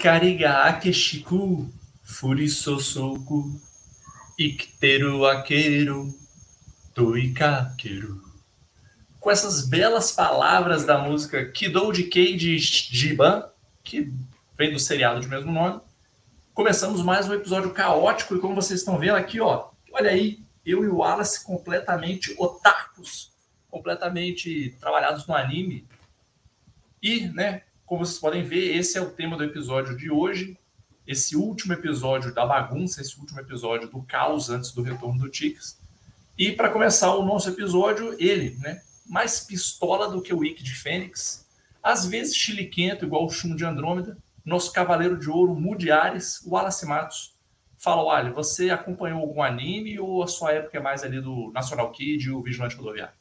Ikariga Akeshiku Furisosoku Ikteru Akeru Toikakeru. Com essas belas palavras da música Kidou de Kei de Jiban, que vem do seriado de mesmo nome, começamos mais um episódio caótico e como vocês estão vendo aqui, ó, olha aí, eu e o Wallace completamente otakus, completamente trabalhados no anime. E, né, como vocês podem ver, esse é o tema do episódio de hoje. Esse último episódio da bagunça, esse último episódio do caos antes do retorno do Tix. E para começar o nosso episódio, ele, né, mais pistola do que o Wiki de Fênix, às vezes chiliquento igual o Chum de Andrômeda, nosso cavaleiro de ouro Mude Ares, o Wallace Matos. Fala, Wally, você acompanhou algum anime ou a sua época é mais ali do National Kid e o Vigilante Rodoviário?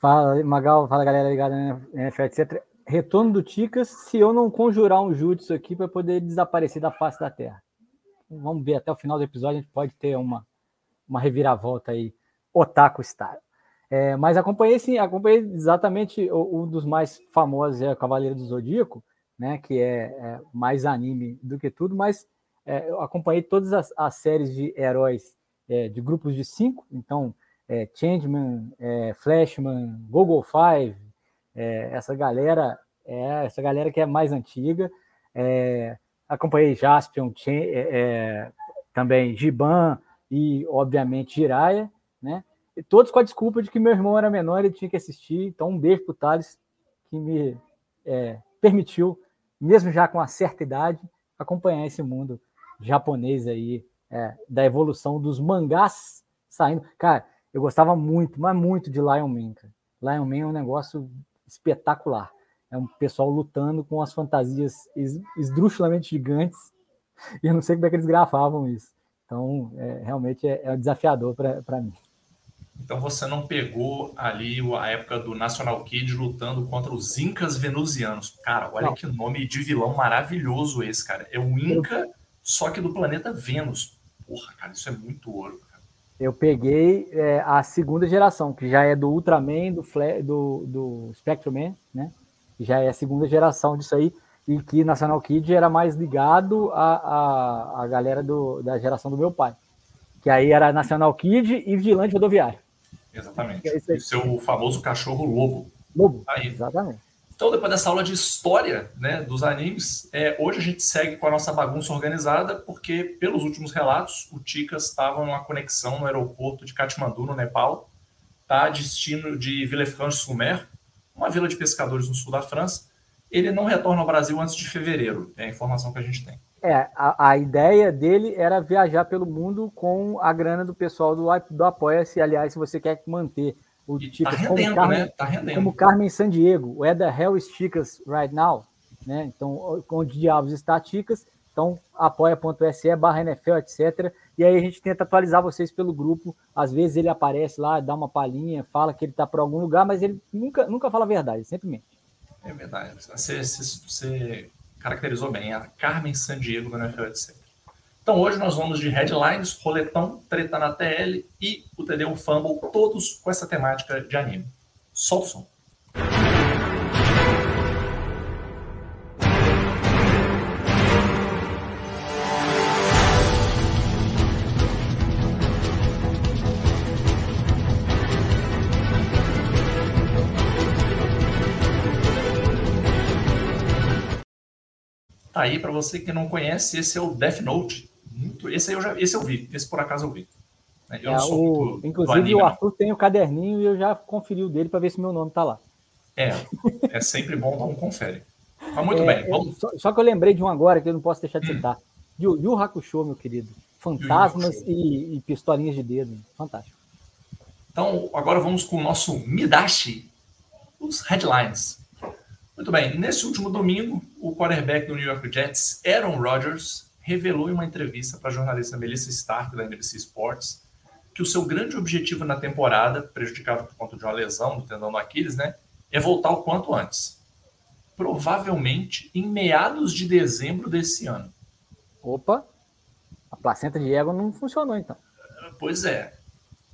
Fala, Magal, fala galera ligada na NFL, etc retorno do Ticas se eu não conjurar um jutsu aqui para poder desaparecer da face da Terra. Vamos ver até o final do episódio, a gente pode ter uma, uma reviravolta aí, Otaku Style. É, mas acompanhei sim, acompanhei exatamente um dos mais famosos, é o Cavaleiro do Zodíaco, né, que é, é mais anime do que tudo, mas é, eu acompanhei todas as, as séries de heróis é, de grupos de cinco, então é, Changeman, é, Flashman, Google Five, é, essa galera é essa galera que é mais antiga. É, acompanhei Jaspion, é, é, também Giban e, obviamente, Jiraya, né? E todos com a desculpa de que meu irmão era menor e tinha que assistir. Então, um beijo pro Thales, que me é, permitiu, mesmo já com uma certa idade, acompanhar esse mundo japonês aí, é, da evolução dos mangás saindo. Cara, eu gostava muito, mas muito de Lion Man. Cara. Lion Man é um negócio espetacular. É um pessoal lutando com as fantasias esdrúxulamente gigantes. E eu não sei como é que eles gravavam isso. Então, é, realmente é, é desafiador para mim. Então você não pegou ali a época do National Kid lutando contra os Incas venusianos. Cara, olha não. que nome de vilão maravilhoso esse, cara. É o Inca, só que do planeta Vênus. Porra, cara, isso é muito ouro. Eu peguei é, a segunda geração, que já é do Ultraman, do, Fle do, do Spectrum Man, né? Que já é a segunda geração disso aí, e que National Kid era mais ligado à, à, à galera do, da geração do meu pai. Que aí era National Kid e Vigilante Rodoviário. Exatamente. É o seu famoso cachorro lobo. Lobo, aí. exatamente. Então, depois dessa aula de história né, dos animes, é, hoje a gente segue com a nossa bagunça organizada, porque, pelos últimos relatos, o Ticas estava numa conexão no aeroporto de Katmandu, no Nepal, tá, destino de Villefranche-sur-Mer, uma vila de pescadores no sul da França. Ele não retorna ao Brasil antes de fevereiro, é a informação que a gente tem. É, a, a ideia dele era viajar pelo mundo com a grana do pessoal do, do Apoia-se. Aliás, se você quer manter o tipo, tá rendendo, Carmen, né? Tá rendendo. Como Carmen San Diego, Where the hell is Chicas right now? Né? Então, onde diabos está Chicas? Então, apoia.se barra NFL, etc. E aí a gente tenta atualizar vocês pelo grupo. Às vezes ele aparece lá, dá uma palhinha, fala que ele está por algum lugar, mas ele nunca, nunca fala a verdade, sempre mente. É verdade. Você, você, você caracterizou bem. A Carmen San Diego do NFL, etc. Então hoje nós vamos de headlines, roletão, treta na TL e o TD um Fumble, todos com essa temática de anime. Solta som. Tá aí para você que não conhece, esse é o Death Note, muito. Esse aí eu já, esse eu vi, esse por acaso eu vi. Eu é, o, muito, inclusive o Arthur tem o caderninho e eu já conferi o dele para ver se meu nome tá lá. É, é sempre bom dar um confere. Mas muito é, bem, vamos. Só, só, que eu lembrei de um agora que eu não posso deixar de hum. citar. Yu, Yu Hakusho, meu querido. Fantasmas e, e, pistolinhas de dedo. Fantástico. Então, agora vamos com o nosso Midashi, os headlines. Muito bem, nesse último domingo, o quarterback do New York Jets, Aaron Rodgers, revelou em uma entrevista para a jornalista Melissa Stark, da NBC Sports, que o seu grande objetivo na temporada, prejudicado por conta de uma lesão do tendão do Aquiles, né, é voltar o quanto antes. Provavelmente em meados de dezembro desse ano. Opa, a placenta de ego não funcionou então. Pois é.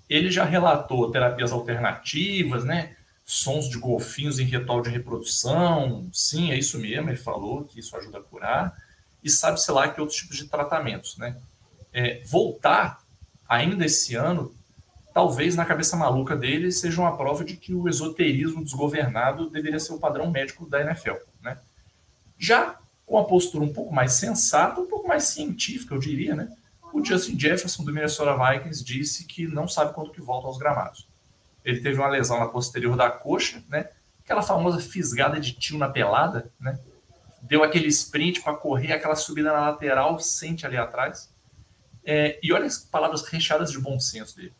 Ele já relatou terapias alternativas, né? sons de golfinhos em ritual de reprodução. Sim, é isso mesmo, ele falou que isso ajuda a curar. E sabe-se lá que outros tipos de tratamentos, né? É, voltar ainda esse ano, talvez na cabeça maluca dele seja uma prova de que o esoterismo desgovernado deveria ser o padrão médico da NFL, né? Já com a postura um pouco mais sensata, um pouco mais científica, eu diria, né? O Justin Jefferson do Minnesota Vikings disse que não sabe quando que volta aos gramados. Ele teve uma lesão na posterior da coxa, né? Aquela famosa fisgada de tio na pelada, né? Deu aquele sprint para correr, aquela subida na lateral, sente ali atrás. É, e olha as palavras recheadas de bom senso dele.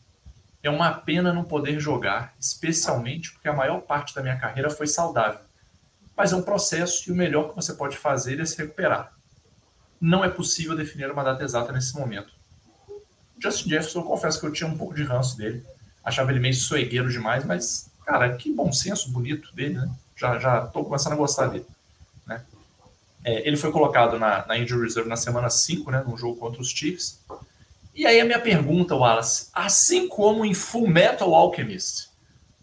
É uma pena não poder jogar, especialmente porque a maior parte da minha carreira foi saudável mas é um processo e o melhor que você pode fazer é se recuperar. Não é possível definir uma data exata nesse momento. Justin Jefferson, eu confesso que eu tinha um pouco de ranço dele, achava ele meio soegueiro demais, mas, cara, que bom senso bonito dele, né? Já, já tô começando a gostar dele? É, ele foi colocado na, na injury reserve na semana 5, né, num jogo contra os Chiefs. E aí a minha pergunta, Wallace, assim como em Full Metal Alchemist,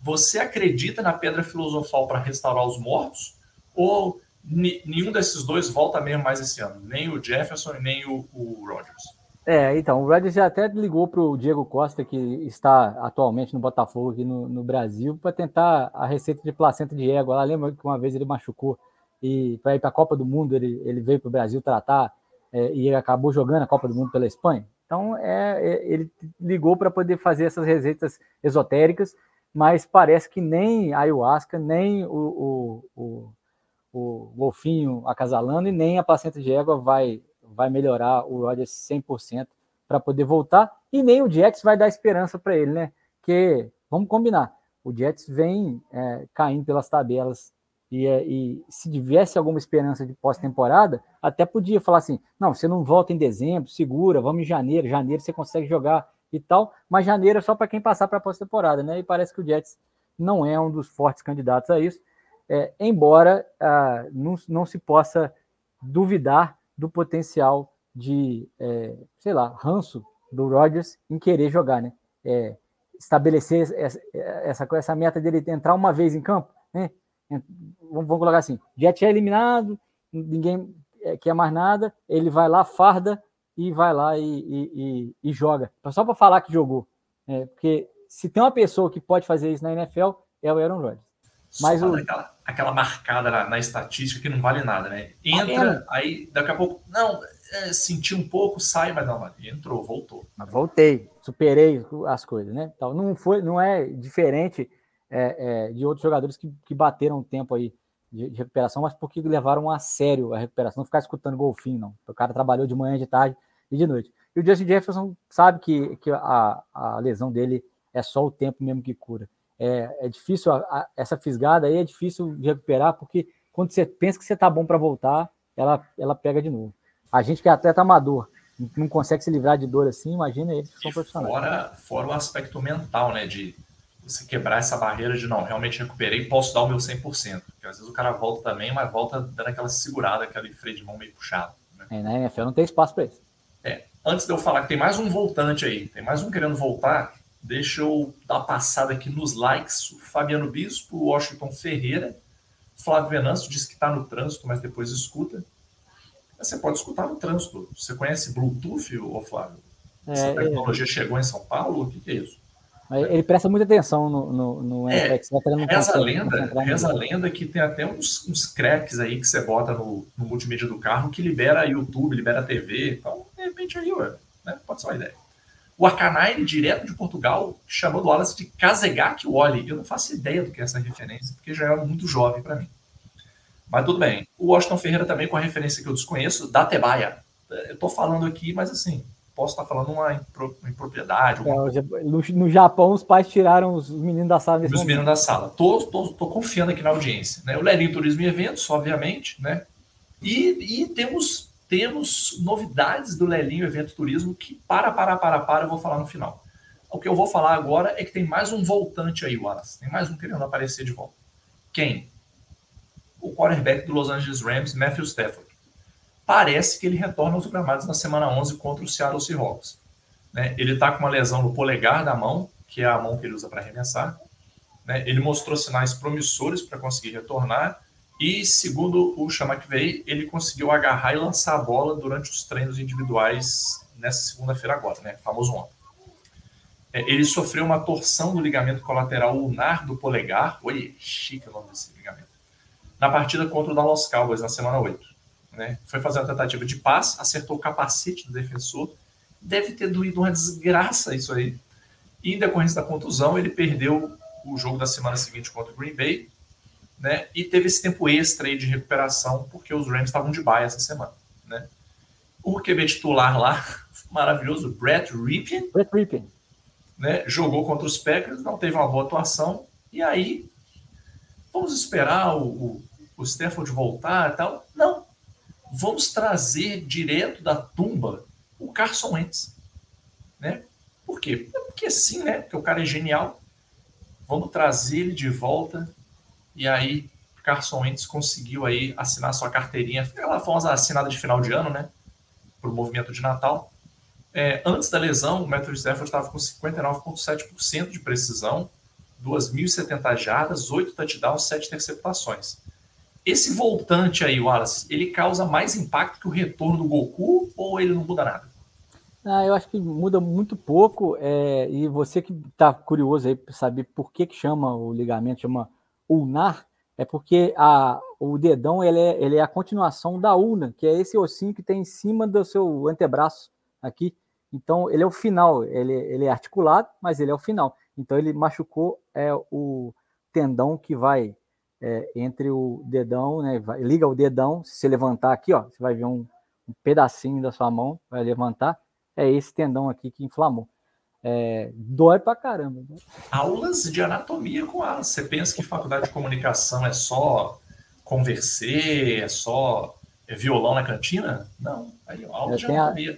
você acredita na pedra filosofal para restaurar os mortos ou nenhum desses dois volta mesmo mais esse ano? Nem o Jefferson e nem o, o Rodgers. É, então, o Rodgers já até ligou para o Diego Costa, que está atualmente no Botafogo aqui no, no Brasil, para tentar a receita de placenta de égua. Lembra que uma vez ele machucou e para ir para a Copa do Mundo ele, ele veio para o Brasil tratar é, e acabou jogando a Copa do Mundo pela Espanha. Então, é, é ele ligou para poder fazer essas receitas esotéricas, mas parece que nem a ayahuasca, nem o, o, o o golfinho acasalando e nem a placenta de égua vai, vai melhorar o Rodgers 100% para poder voltar e nem o Jets vai dar esperança para ele, né? Que vamos combinar, o Jets vem é, caindo pelas tabelas e, é, e, se tivesse alguma esperança de pós-temporada, até podia falar assim: não, você não volta em dezembro, segura, vamos em janeiro, janeiro você consegue jogar e tal, mas janeiro é só para quem passar para a pós-temporada, né? E parece que o Jets não é um dos fortes candidatos a isso é, embora ah, não, não se possa duvidar do potencial de, é, sei lá, ranço do Rodgers em querer jogar, né? É, estabelecer essa, essa, essa meta dele entrar uma vez em campo, né? Vamos, colocar assim: Jet é eliminado, ninguém é, quer mais nada, ele vai lá, farda e vai lá e, e, e, e joga. Só para falar que jogou. Né? Porque se tem uma pessoa que pode fazer isso na NFL, é o Aaron Rodgers. Mas o... aquela, aquela marcada na, na, estatística que não vale nada, né? Entra, ah, aí daqui a pouco, não, é, senti um pouco, sai, mas não, entrou, voltou. Mas voltei, superei as coisas, né? Então, não, foi, não é diferente é, é, de outros jogadores que, que bateram tempo aí de, de, recuperação, mas porque levaram a sério a recuperação, não ficar escutando golfinho, não. O cara trabalhou de manhã, de tarde e de noite. E o Justin Jefferson sabe que, que a, a lesão dele é só o tempo mesmo que cura é, é difícil, a, a, essa fisgada aí é difícil de recuperar, porque quando você pensa que você está bom para voltar, ela, ela pega de novo. A gente que é atleta amador, não consegue se livrar de dor assim, imagina eles que são profissionais. Fora, fora o aspecto mental, né, de você quebrar essa barreira de não, realmente recuperei, posso dar o meu 100%. Porque às vezes o cara volta também, mas volta dando aquela segurada, aquele freio de mão meio puxado. Né? É, na NFL não tem espaço para isso. É, antes de eu falar que tem mais um voltante aí, tem mais um querendo voltar, Deixa eu dar uma passada aqui nos likes. O Fabiano Bispo, o Washington Ferreira, Flávio Venâncio disse que está no trânsito, mas depois escuta. Você pode escutar no trânsito. Você conhece Bluetooth, ô Flávio? Essa é, é. tecnologia é... chegou em São Paulo? O que, que é isso? Ele presta muita atenção no, no, no é, FX, reza a lenda, reza a lenda que tem até uns, uns cracks aí que você bota no, no multimídia do carro que libera YouTube, libera TV. Então, de repente aí, ué, né? pode ser uma ideia. O Arcanine, direto de Portugal, chamou o Wallace de Kazegaki Wally. Eu não faço ideia do que é essa referência, porque já é muito jovem para mim. Mas tudo bem. O Washington Ferreira também com a referência que eu desconheço, da Tebaia. Eu estou falando aqui, mas assim, posso estar falando uma impropriedade. É, no, Japão, os pais tiraram os meninos da sala. Os meninos da sala. Tô, tô, tô, confiando aqui na audiência. Né? O Lelinho Turismo e Eventos, obviamente, né? E, e temos temos novidades do Lelinho Evento Turismo que, para, para, para, para, eu vou falar no final. O que eu vou falar agora é que tem mais um voltante aí, Wallace. Tem mais um querendo aparecer de volta. Quem? O quarterback do Los Angeles Rams, Matthew Stafford. Parece que ele retorna aos gramados na semana 11 contra o Seattle Seahawks. Né? Ele está com uma lesão no polegar da mão, que é a mão que ele usa para arremessar. Né? Ele mostrou sinais promissores para conseguir retornar e, segundo o McVay, ele conseguiu agarrar e lançar a bola durante os treinos individuais nessa segunda-feira agora, né? Famoso ontem. É, ele sofreu uma torção do ligamento colateral ulnar do polegar. Oi, chique o nome desse ligamento. Na partida contra o Dallas Cowboys na semana 8. Né? Foi fazer uma tentativa de passe, acertou o capacete do defensor. Deve ter doído uma desgraça isso aí. E em decorrência da contusão, ele perdeu o jogo da semana seguinte contra o Green Bay, né? E teve esse tempo extra aí de recuperação, porque os Rams estavam de baia essa semana, né? O QB titular lá, maravilhoso, Brett Ripien. Brett Ripien. Né? Jogou contra os Packers, não teve uma boa atuação, e aí vamos esperar o, o, o Stafford voltar e tal. Não. Vamos trazer direto da tumba o Carson Wentz. Né? Por quê? Porque sim, né? Porque o cara é genial. Vamos trazer ele de volta. E aí, Carson Wentz conseguiu aí assinar sua carteirinha, aquela famosa assinada de final de ano, né? Para o movimento de Natal. É, antes da lesão, o Matthew Stafford estava com 59,7% de precisão, 2.070 jardas, 8 touchdowns, 7 interceptações. Esse voltante aí, Wallace, ele causa mais impacto que o retorno do Goku ou ele não muda nada? Ah, eu acho que muda muito pouco. É, e você que está curioso aí para saber por que, que chama o ligamento, chama ulnar, é porque a, o dedão ele é, ele é a continuação da ulna, que é esse ossinho que tem em cima do seu antebraço aqui. Então, ele é o final, ele, ele é articulado, mas ele é o final. Então, ele machucou é, o tendão que vai é, entre o dedão, né, vai, liga o dedão, se você levantar aqui, ó, você vai ver um, um pedacinho da sua mão, vai levantar, é esse tendão aqui que inflamou. É, dói pra caramba. Né? Aulas de anatomia com elas. Você pensa que faculdade de comunicação é só conversar, é só violão na cantina? Não. Aí, aula de anatomia.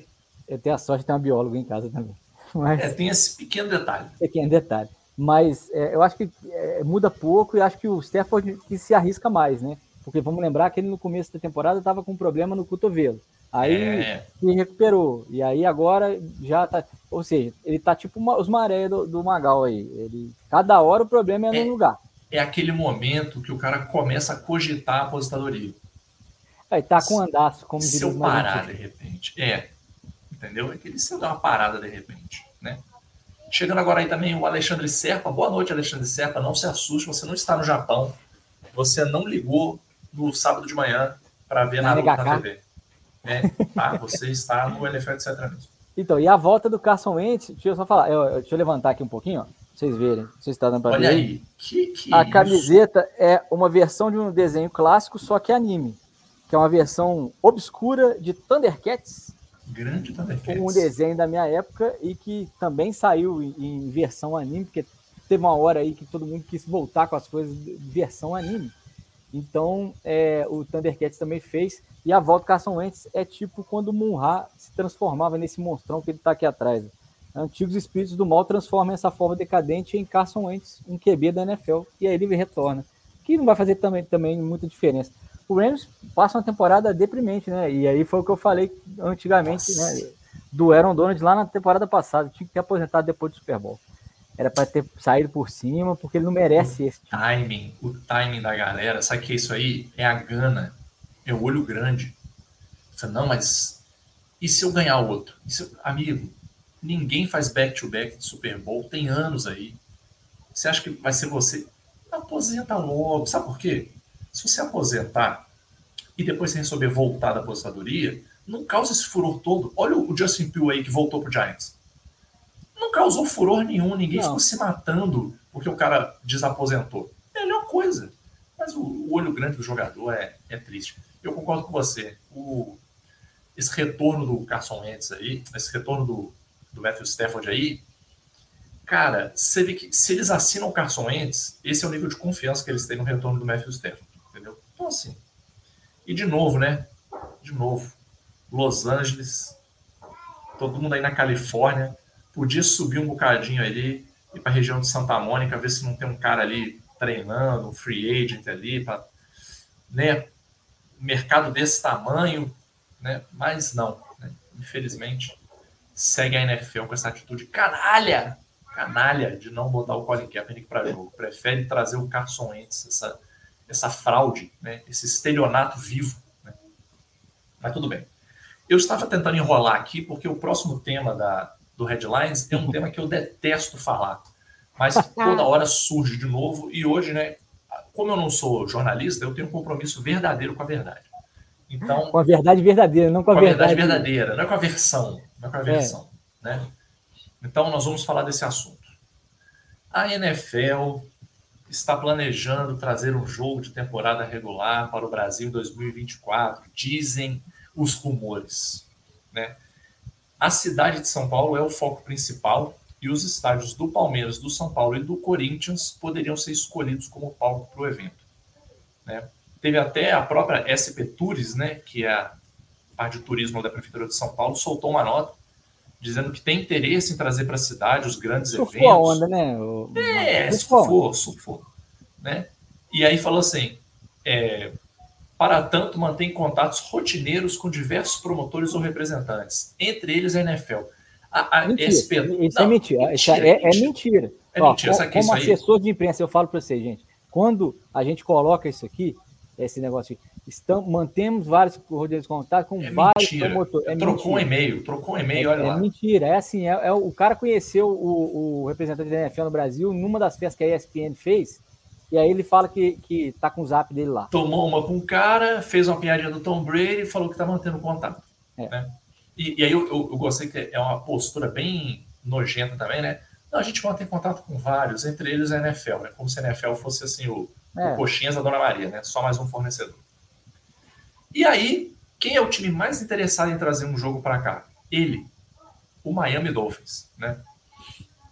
A, eu tenho a sorte de ter uma bióloga em casa também. Mas, é, tem esse pequeno detalhe. Pequeno detalhe. Mas é, eu acho que é, muda pouco e acho que o Stafford que se arrisca mais, né? Porque vamos lembrar que ele no começo da temporada estava com um problema no cotovelo. Aí é. se recuperou. E aí agora já tá. Ou seja, ele tá tipo uma, os maré do, do Magal aí. Ele, cada hora o problema é, é no lugar. É aquele momento que o cara começa a cogitar a aposentadoria. Aí tá com andaço, como Se eu parar de repente. É. Entendeu? É que ele se dar uma parada de repente, né? Chegando agora aí também o Alexandre Serpa. Boa noite, Alexandre Serpa. Não se assuste, você não está no Japão. Você não ligou no sábado de manhã para ver na, na TV. É, tá? Você está no NFL de mesmo. Então, e a volta do Carson Wentz, deixa eu só falar, eu, deixa eu levantar aqui um pouquinho, ó, pra vocês verem, sei se está dando para ver. Olha aí, que, que A camiseta é uma versão de um desenho clássico, só que anime, que é uma versão obscura de Thundercats. Grande Thundercats. Um desenho da minha época e que também saiu em, em versão anime, porque teve uma hora aí que todo mundo quis voltar com as coisas de versão anime. Então, é, o Thundercats também fez. E a volta do Carson Wentz é tipo quando o Munha se transformava nesse monstrão que ele está aqui atrás. Antigos espíritos do mal transformam essa forma decadente em Carson Wentz, um QB da NFL. E aí ele retorna. Que não vai fazer também, também muita diferença. O Rams passa uma temporada deprimente, né? E aí foi o que eu falei antigamente, Nossa. né? Do Aaron Donald lá na temporada passada. Tinha que ter aposentado depois do Super Bowl era para ter saído por cima, porque ele não merece o esse. Tipo. Timing, o timing da galera, sabe que isso aí é a gana, é o olho grande. Você, não, mas e se eu ganhar outro? Eu... Amigo, ninguém faz back-to-back -back de Super Bowl, tem anos aí. Você acha que vai ser você? Aposenta logo. Sabe por quê? Se você aposentar e depois você resolver voltar da aposentadoria, não causa esse furor todo. Olha o Justin Pugh aí que voltou pro Giants não causou furor nenhum, ninguém não. ficou se matando porque o cara desaposentou. Melhor coisa. Mas o, o olho grande do jogador é, é triste. Eu concordo com você. O, esse retorno do Carson Wentz aí, esse retorno do, do Matthew Stafford aí, cara, você vê que se eles assinam o Carson Wentz, esse é o nível de confiança que eles têm no retorno do Matthew Stafford, Então, assim, e de novo, né? De novo, Los Angeles, todo mundo aí na Califórnia, podia subir um bocadinho ali, ir para a região de Santa Mônica, ver se não tem um cara ali treinando, um free agent ali, para né, mercado desse tamanho, né? Mas não, né? infelizmente segue a NFL com essa atitude canalha, canalha de não botar o Colin Kaepernick para jogo. Prefere trazer o Carson Wentz, essa, essa fraude, né? esse estelionato vivo. Né? Mas tudo bem. Eu estava tentando enrolar aqui porque o próximo tema da, do Headlines é um tema que eu detesto falar. Mas toda hora surge de novo e hoje, né? Como eu não sou jornalista, eu tenho um compromisso verdadeiro com a verdade. Então, com a verdade verdadeira, não com a, com a verdade... verdade verdadeira, não é com a versão, não é com a é. versão, é. né? Então nós vamos falar desse assunto. A NFL está planejando trazer um jogo de temporada regular para o Brasil em 2024, dizem os rumores, né? A cidade de São Paulo é o foco principal e os estádios do Palmeiras, do São Paulo e do Corinthians poderiam ser escolhidos como palco para o evento. Né? Teve até a própria SP Tours, né, que é a parte de turismo da Prefeitura de São Paulo, soltou uma nota dizendo que tem interesse em trazer para a cidade os grandes surfou eventos. a onda, né? O... É, surfou, surfou. Né? E aí falou assim, é, para tanto mantém contatos rotineiros com diversos promotores ou representantes, entre eles a NFL. A, a mentira. SP... Isso é não, é mentira. Isso é, é, mentira. É Ó, mentira. Como, como assessor de imprensa, eu falo para vocês, gente, quando a gente coloca isso aqui, esse negócio aqui, estão, mantemos vários rodeos de contato com é vários mentira. promotores. É trocou um e-mail, trocou um e-mail, olha é, lá. É mentira, é assim, é, é, o cara conheceu o, o representante da NFL no Brasil numa das festas que a ESPN fez, e aí ele fala que, que tá com o zap dele lá. Tomou uma com o cara, fez uma piadinha do Tom Brady e falou que tá mantendo contato. É. Né? E, e, aí eu, eu, eu, gostei que é uma postura bem nojenta também, né? Não, a gente mantém contato com vários, entre eles a NFL, né? Como se a NFL fosse assim o, é. o coxinhas da Dona Maria, né? Só mais um fornecedor. E aí, quem é o time mais interessado em trazer um jogo para cá? Ele, o Miami Dolphins, né?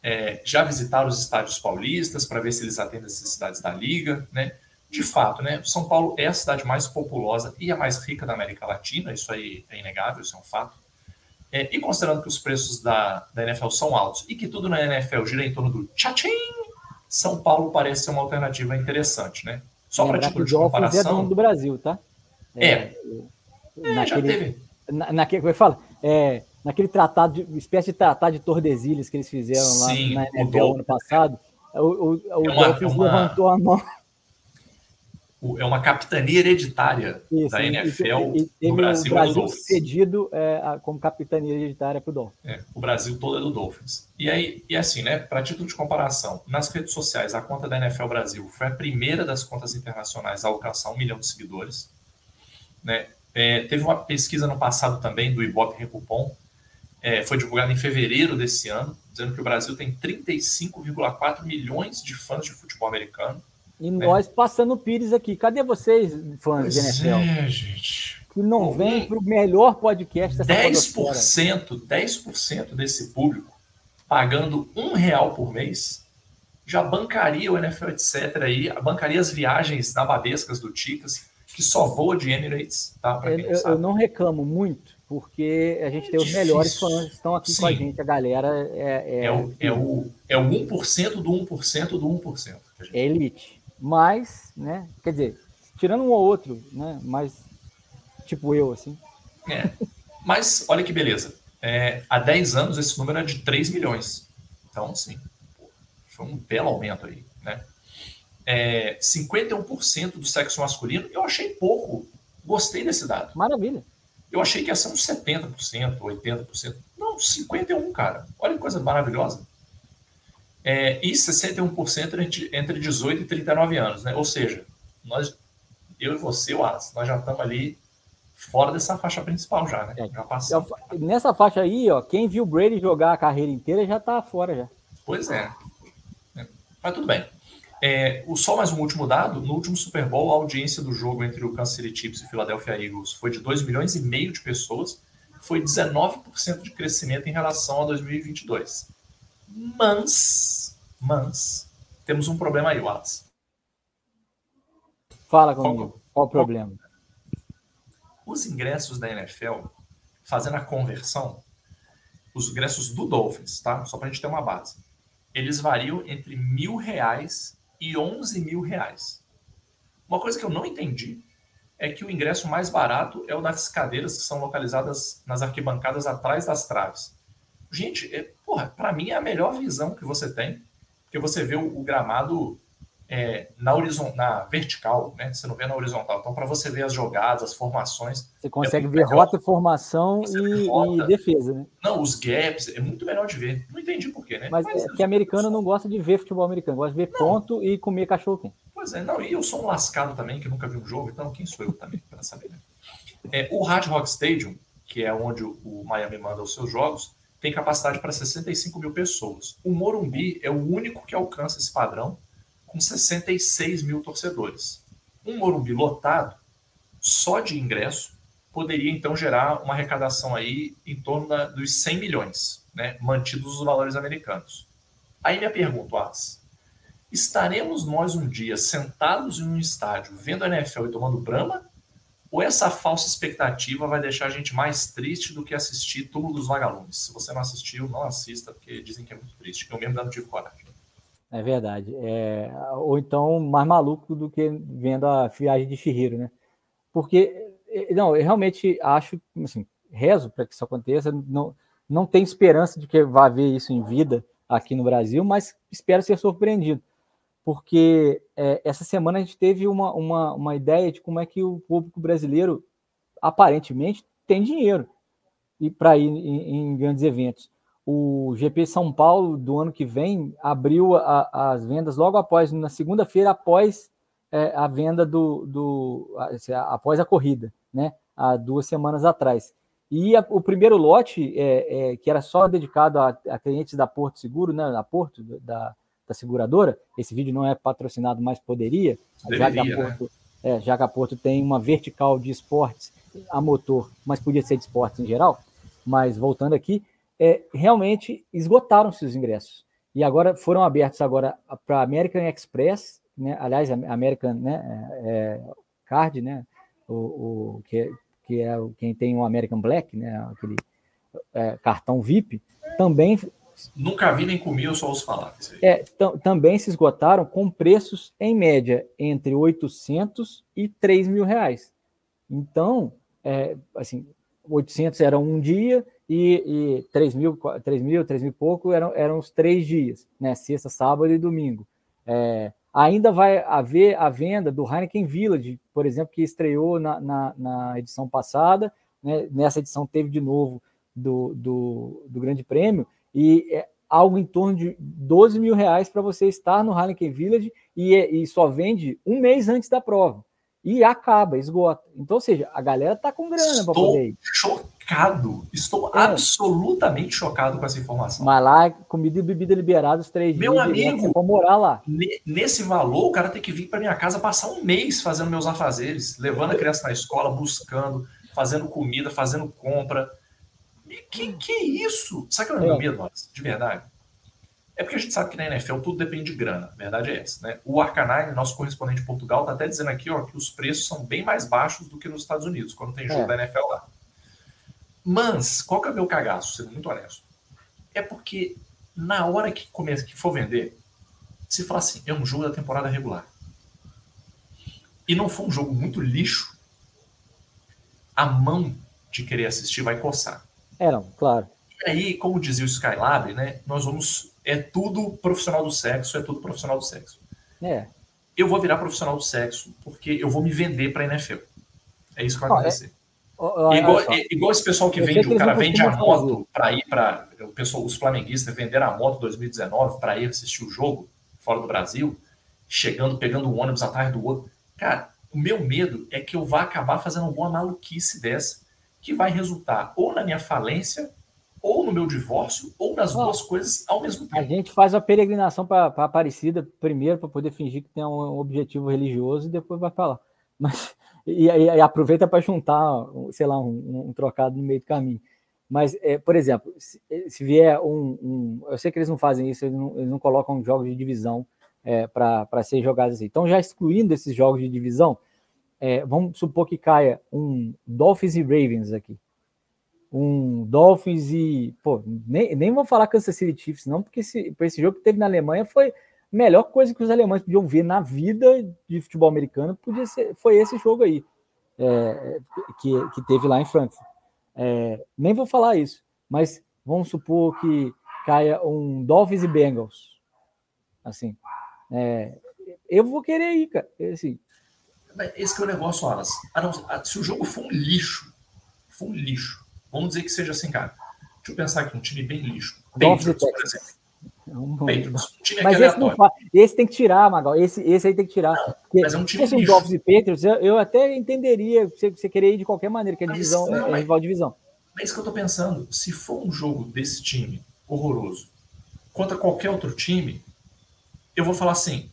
É, já visitaram os estádios paulistas para ver se eles atendem as necessidades da liga, né? De fato, né? São Paulo é a cidade mais populosa e a mais rica da América Latina, isso aí é inegável, isso é um fato. É, e considerando que os preços da, da NFL são altos e que tudo na NFL gira em torno do tchachim, São Paulo parece ser uma alternativa interessante, né? Só para título de comparação. É do Brasil, tá? É. é, naquele, na, naquele, como é fala? É, naquele tratado, de, espécie de tratado de Tordesilhas que eles fizeram Sim, lá na NFL ano passado, o, o, o é uma, Dolphins é uma, levantou a mão. É uma capitania hereditária Isso, da NFL e, e, no Brasil. O Brasil é cedido é, como capitania hereditária para o Dolphins. É, o Brasil todo é do Dolphins. E aí, e assim, né? Para título de comparação, nas redes sociais, a conta da NFL Brasil foi a primeira das contas internacionais a alcançar um milhão de seguidores. Né? É, teve uma pesquisa no passado também do Ibope Recupom, é, foi divulgada em fevereiro desse ano, dizendo que o Brasil tem 35,4 milhões de fãs de futebol americano. E né? nós passando o Pires aqui. Cadê vocês, fãs pois de NFL? É, gente. Que não vem para o melhor podcast dessa 10%, 10% desse público pagando um real por mês já bancaria o NFL, etc. Aí, bancaria as viagens nababescas do Ticas que só voa de Emirates, tá? Eu, eu, não reclamo muito, porque a gente tem os melhores fãs que estão aqui Sim. com a gente, a galera é... É, é, o, é, o, é o 1% do 1% do 1%. É elite. Mas, né, quer dizer, tirando um ou outro, né, mas tipo eu, assim. É. Mas, olha que beleza. É, há 10 anos esse número era de 3 milhões. Então, sim, foi um belo aumento aí, né? É, 51% do sexo masculino, eu achei pouco. Gostei desse dado. Maravilha. Eu achei que ia ser uns 70%, 80%. Não, 51%, cara. Olha que coisa maravilhosa. É, e 61% entre, entre 18 e 39 anos, né? Ou seja, nós, eu e você, o As, nós já estamos ali fora dessa faixa principal já, né? É, já passamos. Nessa faixa aí, ó, quem viu o Brady jogar a carreira inteira já está fora já. Pois é. Mas tudo bem. É, o só mais um último dado, no último Super Bowl, a audiência do jogo entre o Kansas City Chiefs e o Philadelphia Eagles foi de 2 milhões e meio de pessoas, foi 19% de crescimento em relação a 2022. Mas, mas, temos um problema aí, Wallace. Fala comigo, qual, qual o problema? Os ingressos da NFL, fazendo a conversão, os ingressos do Dolphins, tá? Só para a gente ter uma base. Eles variam entre mil reais e 11 mil reais. Uma coisa que eu não entendi é que o ingresso mais barato é o das cadeiras que são localizadas nas arquibancadas atrás das traves. Gente, é, porra, para mim é a melhor visão que você tem, porque você vê o, o gramado é, na, horizon, na vertical, né? Você não vê na horizontal. Então, para você ver as jogadas, as formações. Você consegue é ver melhor. rota, formação e, rota. e, defesa, né? Não, os gaps, é muito melhor de ver. Não entendi porquê, né? Mas, Mas é que americano não gosta de ver futebol americano, gosta de ver não. ponto e comer cachorro quente. Pois é, não, e eu sou um lascado também, que nunca vi um jogo, então quem sou eu também para saber, né? É, o Hard Rock Stadium, que é onde o Miami manda os seus jogos, tem capacidade para 65 mil pessoas. O Morumbi é o único que alcança esse padrão, com 66 mil torcedores. Um Morumbi lotado, só de ingresso, poderia então gerar uma arrecadação aí em torno da, dos 100 milhões, né, mantidos os valores americanos. Aí minha pergunta, As, estaremos nós um dia sentados em um estádio vendo a NFL e tomando brama? Ou essa falsa expectativa vai deixar a gente mais triste do que assistir Túmulo dos Vagalumes? Se você não assistiu, não assista, porque dizem que é muito triste. Eu mesmo não tive coragem. É verdade. É, ou então mais maluco do que vendo a viagem de Shihiro, né? Porque, não, eu realmente acho, assim, rezo para que isso aconteça. Não, não tem esperança de que vá haver isso em vida aqui no Brasil, mas espero ser surpreendido. Porque é, essa semana a gente teve uma, uma, uma ideia de como é que o público brasileiro aparentemente tem dinheiro para ir em, em grandes eventos o GP São Paulo do ano que vem abriu a, as vendas logo após, na segunda-feira, após é, a venda do, do após a corrida, né? Há duas semanas atrás. E a, o primeiro lote, é, é, que era só dedicado a, a, clientes da Porto Seguro, né? Da Porto, da, da seguradora, esse vídeo não é patrocinado, mas poderia, Deveria, já, que a Porto, né? já que a Porto tem uma vertical de esportes a motor, mas podia ser de esportes em geral. Mas voltando aqui, é, realmente esgotaram-se os ingressos. E agora foram abertos agora para American Express, né? aliás, American né? É, é, Card, né? o, o, que, é, que é quem tem o American Black, né? aquele é, cartão VIP, também. Nunca vi nem comi, eu só ouço falar. É, também se esgotaram com preços, em média, entre 800 e 3 mil reais. Então, é, assim, 800 era um dia, e, e 3 mil, 3 mil, 3 mil e pouco eram, eram os três dias, né? Sexta, sábado e domingo. É, ainda vai haver a venda do Heineken Village, por exemplo, que estreou na, na, na edição passada, né? nessa edição teve de novo do, do, do Grande Prêmio, e é algo em torno de 12 mil reais para você estar no Heineken Village e, e só vende um mês antes da prova e acaba, esgota. Então, ou seja, a galera tá com grana para poder ir. chocado, estou é. absolutamente chocado com essa informação. Mas lá, comida e bebida liberados três Meu dias. Meu amigo, para morar lá. Nesse valor, o cara tem que vir para minha casa passar um mês fazendo meus afazeres, levando a criança na escola, buscando, fazendo comida, fazendo compra. E que que é isso? Sabe que eu não é. medo, de verdade? É porque a gente sabe que na NFL tudo depende de grana, a verdade é essa. Né? O Arcanine, nosso correspondente em Portugal, está até dizendo aqui ó, que os preços são bem mais baixos do que nos Estados Unidos, quando tem jogo é. da NFL lá. Mas, qual que é o meu cagaço, sendo muito honesto? É porque na hora que, começa, que for vender, se falar assim, é um jogo da temporada regular, e não for um jogo muito lixo, a mão de querer assistir vai coçar. É, não, claro. E aí, como dizia o Skylab, né, nós vamos é tudo profissional do sexo, é tudo profissional do sexo. É. Eu vou virar profissional do sexo porque eu vou me vender para a NFL. É isso que vai acontecer. Igual, é, igual, esse pessoal que vende, o cara vende a moto para ir para. O pessoal, os flamenguistas venderam a moto 2019 para ir assistir o jogo fora do Brasil, chegando, pegando um ônibus atrás do outro. Cara, o meu medo é que eu vá acabar fazendo alguma maluquice dessa que vai resultar ou na minha falência ou no meu divórcio, ou nas oh, duas coisas ao mesmo tempo. A gente faz a peregrinação para Aparecida primeiro para poder fingir que tem um objetivo religioso e depois vai para lá. Mas, e, e, aproveita para juntar, sei lá, um, um, trocado no meio do caminho. Mas, é, por exemplo, se, se vier um, um, Eu sei que eles não fazem isso, eles não, eles não colocam jogos de divisão é, para ser jogados assim. Então, já excluindo esses jogos de divisão, é, vamos supor que caia um Dolphins e Ravens aqui um Dolphins e. Pô, nem, nem vou falar Kansas City Chiefs, não, porque esse, esse jogo que teve na Alemanha foi melhor coisa que os alemães podiam ver na vida de futebol americano, podia ser, foi esse jogo aí, é, que, que teve lá em Frankfurt. É, nem vou falar isso, mas vamos supor que caia um Dolphins e Bengals. Assim, é, eu vou querer ir, cara. Assim, esse é o negócio, Alas. Se o jogo for um lixo, for um lixo, vamos dizer que seja assim, cara. Deixa eu pensar aqui, um time bem lixo. Patriots, por exemplo. Patriots, um time mas esse, não, esse tem que tirar, Magal. Esse, esse aí tem que tirar. Não, mas é um time se fosse um Dolphins e Patriots, eu, eu, até entenderia você, você querer ir de qualquer maneira, que é divisão, não, é, é rival divisão. É isso que eu tô pensando. Se for um jogo desse time horroroso contra qualquer outro time, eu vou falar assim,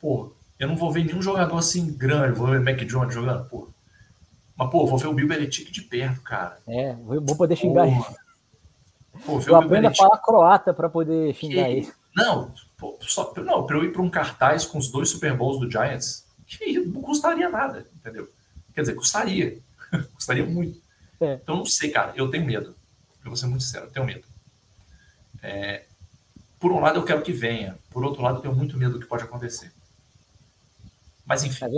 pô, eu não vou ver nenhum jogador assim grande, vou ver o Mac Jones jogando, pô. Mas, pô, vou ver o Bill Belichick de perto, cara. É, vou poder xingar ele. Pô, eu o aprendo a falar croata para poder xingar que... ele. Não, pô, só, não, para eu ir para um cartaz com os dois Super Bowls do Giants, que não custaria nada, entendeu? Quer dizer, custaria. custaria muito. É. Então, não sei, cara, eu tenho medo. Eu vou ser muito sincero, eu tenho medo. É, por um lado, eu quero que venha. Por outro lado, eu tenho muito medo do que pode acontecer. Mas, enfim. É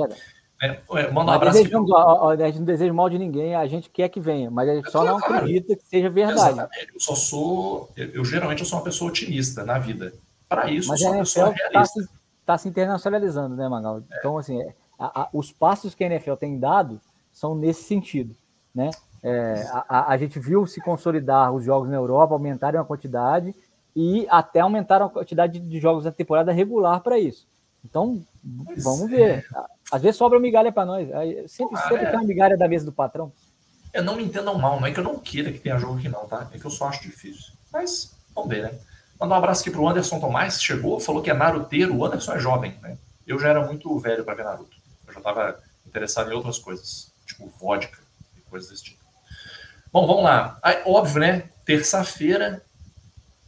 é, é, manda um abraço. Desejamos, ó, a gente não deseja mal de ninguém, a gente quer que venha, mas a gente só não claro. acredita que seja verdade. Exatamente. Eu só sou. Eu, eu, geralmente eu sou uma pessoa otimista na vida. Para isso, mas eu sou uma pessoa tá realista. Está se, tá se, internacionalizando, né, Magal? É. Então, assim, a, a, os passos que a NFL tem dado são nesse sentido, né? É, a, a, gente viu se consolidar os jogos na Europa, aumentarem a quantidade e até aumentaram a quantidade de jogos da temporada regular para isso. Então, pois vamos ver. Às vezes sobra migalha para nós. Sempre, sempre é. tem uma migalha da mesa do patrão. Eu não me entendam mal, não é que eu não queira que tenha jogo aqui, não, tá? É que eu só acho difícil. Mas, vamos ver, né? Mandar um abraço aqui pro Anderson Tomás, que chegou, falou que é naruteiro. O Anderson é jovem, né? Eu já era muito velho para ver Naruto. Eu já estava interessado em outras coisas, tipo vodka e coisas desse tipo. Bom, vamos lá. Aí, óbvio, né? Terça-feira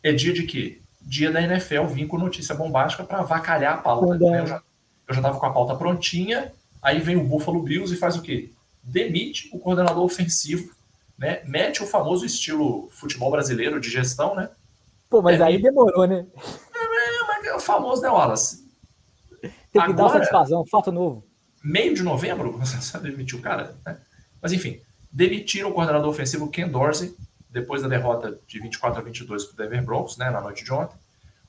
é dia de quê? Dia da NFL, vim com notícia bombástica para avacalhar a pauta. Né? Eu já eu já estava com a pauta prontinha, aí vem o Buffalo Bills e faz o quê? Demite o coordenador ofensivo, né? Mete o famoso estilo futebol brasileiro de gestão, né? Pô, mas aí demorou, né? É, mas é o famoso, né, Wallace? Tem que Agora, dar satisfação, fato novo. Meio de novembro, você demitiu o cara, né? Mas enfim, demitiram o coordenador ofensivo Ken Dorsey, depois da derrota de 24 a 22 para o Denver Broncos, né, na noite de ontem.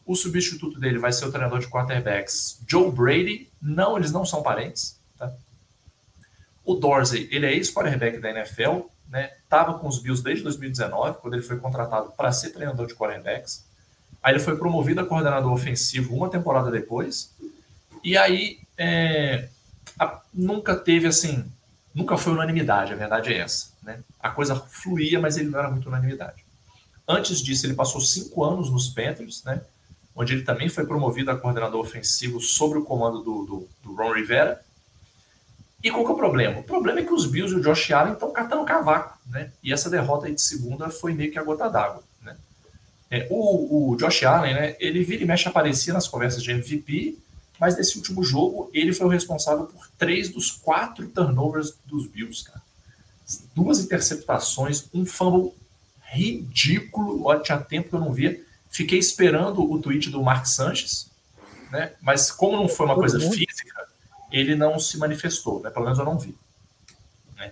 O substituto dele vai ser o treinador de quarterbacks Joe Brady. Não, eles não são parentes. Tá? O Dorsey, ele é ex-quarterback da NFL, né? Tava com os Bills desde 2019, quando ele foi contratado para ser treinador de quarterbacks. Aí ele foi promovido a coordenador ofensivo uma temporada depois. E aí é, a, nunca teve assim, nunca foi unanimidade, a verdade é essa. Né? A coisa fluía, mas ele não era muito unanimidade. Antes disso, ele passou cinco anos nos Panthers, né? Onde ele também foi promovido a coordenador ofensivo sob o comando do, do, do Ron Rivera. E qual que é o problema? O problema é que os Bills e o Josh Allen estão catando cavaco, né? E essa derrota de segunda foi meio que a gota d'água, né? É, o, o Josh Allen, né? Ele vira e mexe aparecia nas conversas de MVP, mas nesse último jogo ele foi o responsável por três dos quatro turnovers dos Bills, cara. Duas interceptações, um fumble ridículo. Olha, tinha tempo que eu não via. Fiquei esperando o tweet do Mark Sanches, né? mas como não foi uma coisa física, ele não se manifestou, né? pelo menos eu não vi. Né?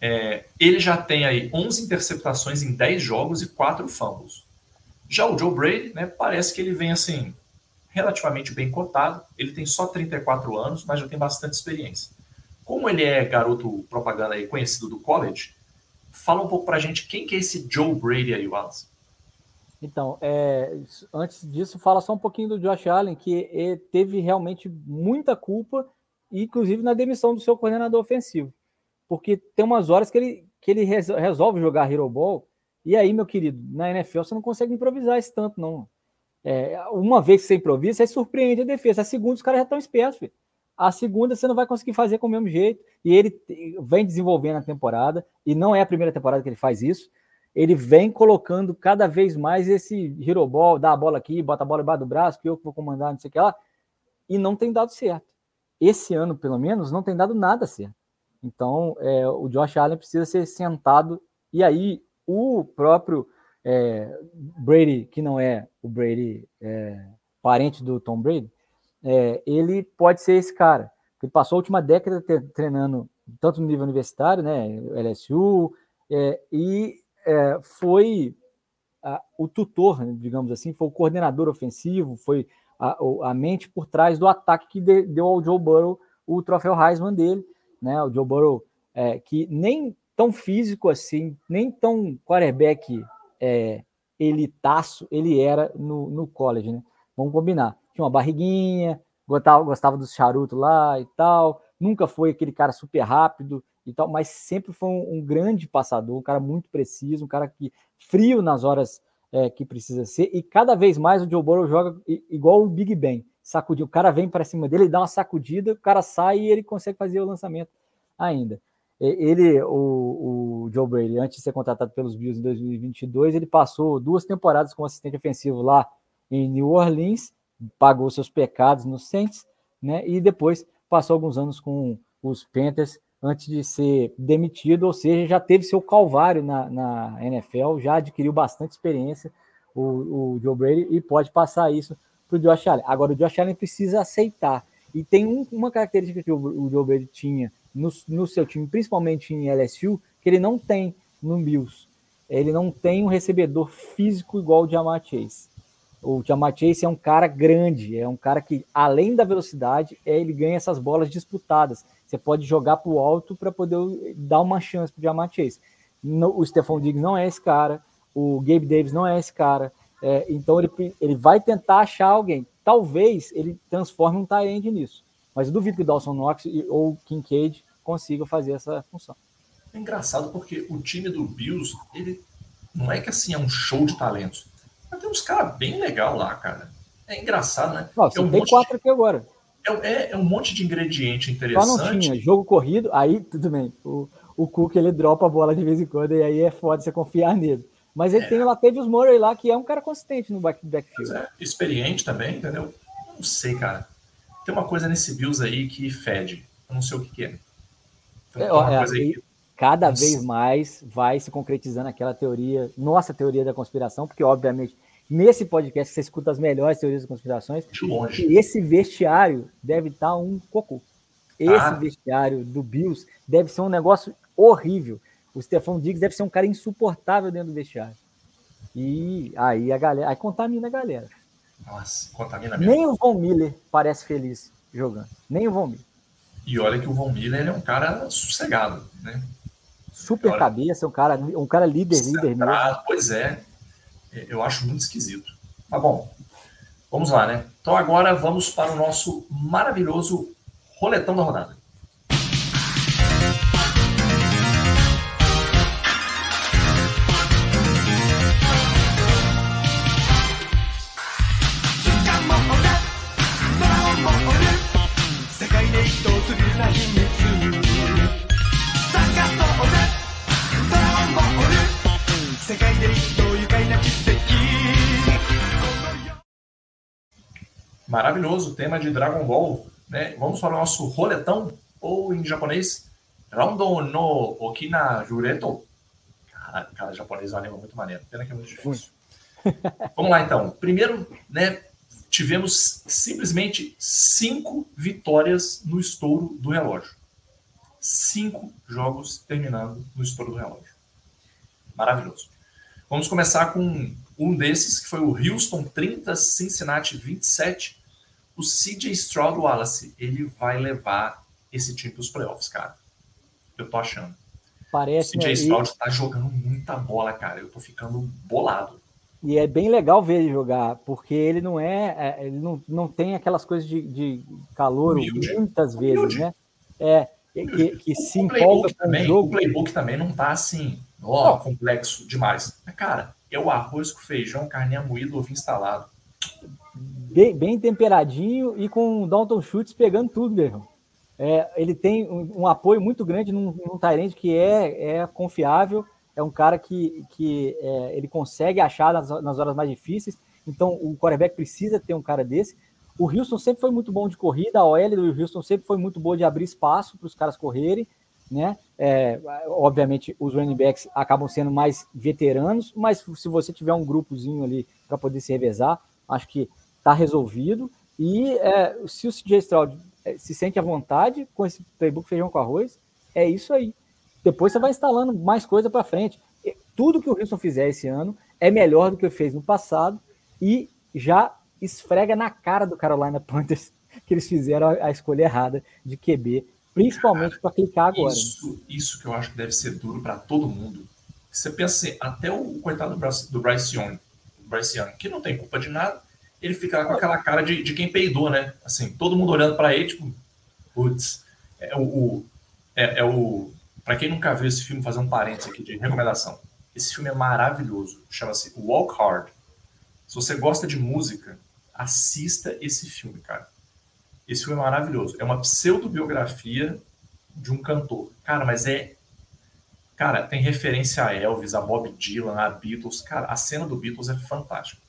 É, ele já tem aí 11 interceptações em 10 jogos e 4 fumbles. Já o Joe Brady, né, parece que ele vem assim, relativamente bem cotado. Ele tem só 34 anos, mas já tem bastante experiência. Como ele é garoto propaganda aí conhecido do college, fala um pouco pra gente quem que é esse Joe Brady aí, Wallace. Então, é, antes disso, fala só um pouquinho do Josh Allen, que teve realmente muita culpa, inclusive na demissão do seu coordenador ofensivo. Porque tem umas horas que ele, que ele resolve jogar Hero Ball, e aí, meu querido, na NFL você não consegue improvisar esse tanto, não. É, uma vez que você improvisa, você surpreende a defesa. A segunda, os caras já estão espertos, filho. A segunda você não vai conseguir fazer com o mesmo jeito. E ele vem desenvolvendo a temporada, e não é a primeira temporada que ele faz isso ele vem colocando cada vez mais esse girobol, dá a bola aqui, bota a bola embaixo do braço, que eu que vou comandar, não sei o que lá, e não tem dado certo. Esse ano, pelo menos, não tem dado nada certo. Então, é, o Josh Allen precisa ser sentado, e aí o próprio é, Brady, que não é o Brady é, parente do Tom Brady, é, ele pode ser esse cara. Ele passou a última década treinando tanto no nível universitário, né, LSU, é, e é, foi a, o tutor, digamos assim, foi o coordenador ofensivo, foi a, a mente por trás do ataque que de, deu ao Joe Burrow o troféu Heisman dele, né? O Joe Burrow, é, que nem tão físico assim, nem tão quarterback é, elitaço ele era no, no college, né? Vamos combinar. Tinha uma barriguinha, gostava, gostava dos charutos lá e tal, nunca foi aquele cara super rápido e tal, mas sempre foi um, um grande passador, um cara muito preciso, um cara que frio nas horas é, que precisa ser, e cada vez mais o Joe Burrow joga igual o Big Ben, sacudir, o cara vem para cima dele, dá uma sacudida, o cara sai e ele consegue fazer o lançamento ainda. Ele, o, o Joe Brady, antes de ser contratado pelos Bills em 2022, ele passou duas temporadas como assistente ofensivo lá em New Orleans, pagou seus pecados no Saints, né? E depois passou alguns anos com os Panthers antes de ser demitido, ou seja, já teve seu calvário na, na NFL, já adquiriu bastante experiência o, o Joe Brady e pode passar isso para o Josh Allen. Agora, o Josh Allen precisa aceitar. E tem um, uma característica que o, o Joe Brady tinha no, no seu time, principalmente em LSU, que ele não tem no Bills. Ele não tem um recebedor físico igual o Jamar Chase. O Jamar Chase é um cara grande, é um cara que, além da velocidade, é, ele ganha essas bolas disputadas. Você pode jogar para o alto para poder dar uma chance para o Jamar Chase. No, o Stephon Diggs não é esse cara, o Gabe Davis não é esse cara. É, então ele, ele vai tentar achar alguém. Talvez ele transforme um tight nisso. Mas eu duvido que o Dawson Knox ou Kincaid consigam fazer essa função. É engraçado porque o time do Bills, ele não é que assim é um show de talentos. Mas tem uns caras bem legal lá, cara. É engraçado, né? Nossa, é um tem quatro de... aqui agora. É, é, é, um monte de ingrediente interessante. Só não tinha jogo corrido, aí tudo bem. O, o Cook ele dropa a bola de vez em quando e aí é foda você confiar nele. Mas ele é. tem lá, teve os Murray lá, que é um cara consistente no back, backfield. É, experiente também, entendeu? Não sei, cara. Tem uma coisa nesse Bills aí que fede. Eu não sei o que, que é. Então, é, é cada vez mais vai se concretizando aquela teoria, nossa teoria da conspiração, porque, obviamente, nesse podcast você escuta as melhores teorias das conspirações. De longe. E esse vestiário deve estar um cocô. Esse ah. vestiário do Bills deve ser um negócio horrível. O Stefan Diggs deve ser um cara insuportável dentro do vestiário. E aí a galera, aí contamina a galera. Nossa, contamina mesmo. Nem o Von Miller parece feliz jogando. Nem o Von Miller. E olha que o Von Miller é um cara sossegado, né? Super olha, cabeça, um cara, um cara líder, líder mesmo. Pois é, eu acho muito esquisito. Mas bom, vamos lá, né? Então agora vamos para o nosso maravilhoso roletão da rodada. Maravilhoso tema de Dragon Ball, né? Vamos para o nosso roletão, ou em japonês, Rondo no Okina Jureto. Cara, cara japonês é uma língua muito maneira, pena que é muito difícil. Vamos lá então. Primeiro, né, tivemos simplesmente cinco vitórias no estouro do relógio. Cinco jogos terminando no estouro do relógio. Maravilhoso. Vamos começar com um desses, que foi o Houston 30, Cincinnati 27. O CJ Stroud Wallace, ele vai levar esse time para os playoffs, cara. Eu tô achando. Parece, o CJ Stroud tá jogando muita bola, cara. Eu tô ficando bolado. E é bem legal ver ele jogar, porque ele não é, é ele não, não tem aquelas coisas de, de calor Humilde. muitas vezes, Humilde. né? É, que, que se empolga também, o jogo. O playbook também não tá assim, ó, complexo demais. Mas, cara, é o arroz com feijão, carninha moída, ovo instalado. Bem, bem, temperadinho e com o Dalton Schultz pegando tudo, meu É, ele tem um, um, apoio muito grande num, num Tyrande que é, é confiável, é um cara que, que é, ele consegue achar nas, nas, horas mais difíceis, então o quarterback precisa ter um cara desse. O Houston sempre foi muito bom de corrida, a OL do Houston sempre foi muito boa de abrir espaço para os caras correrem, né? É, obviamente, os running backs acabam sendo mais veteranos, mas se você tiver um grupozinho ali para poder se revezar, acho que está resolvido. E é, se o CJ Stroud é, se sente à vontade com esse playbook feijão com arroz, é isso aí. Depois você vai instalando mais coisa para frente. Tudo que o Wilson fizer esse ano é melhor do que fez no passado e já esfrega na cara do Carolina Panthers que eles fizeram a, escolha errada de QB, principalmente para clicar agora. Isso, isso que eu acho que deve ser duro para todo mundo. Você pensa assim, até o coitado do Bryce Young, Bryce Young, que não tem culpa de nada, ele fica com aquela cara de, de quem peidou, né? Assim, todo mundo olhando para ele, tipo, putz, é o, o é, é o para quem nunca viu esse filme, fazer um parênteses aqui de recomendação. Esse filme é maravilhoso, chama-se Walk Hard. Se você gosta de música, assista esse filme, cara. Esse filme é maravilhoso. É uma pseudobiografia de um cantor. Cara, mas é. Cara, tem referência a Elvis, a Bob Dylan, a Beatles. Cara, a cena do Beatles é fantástica.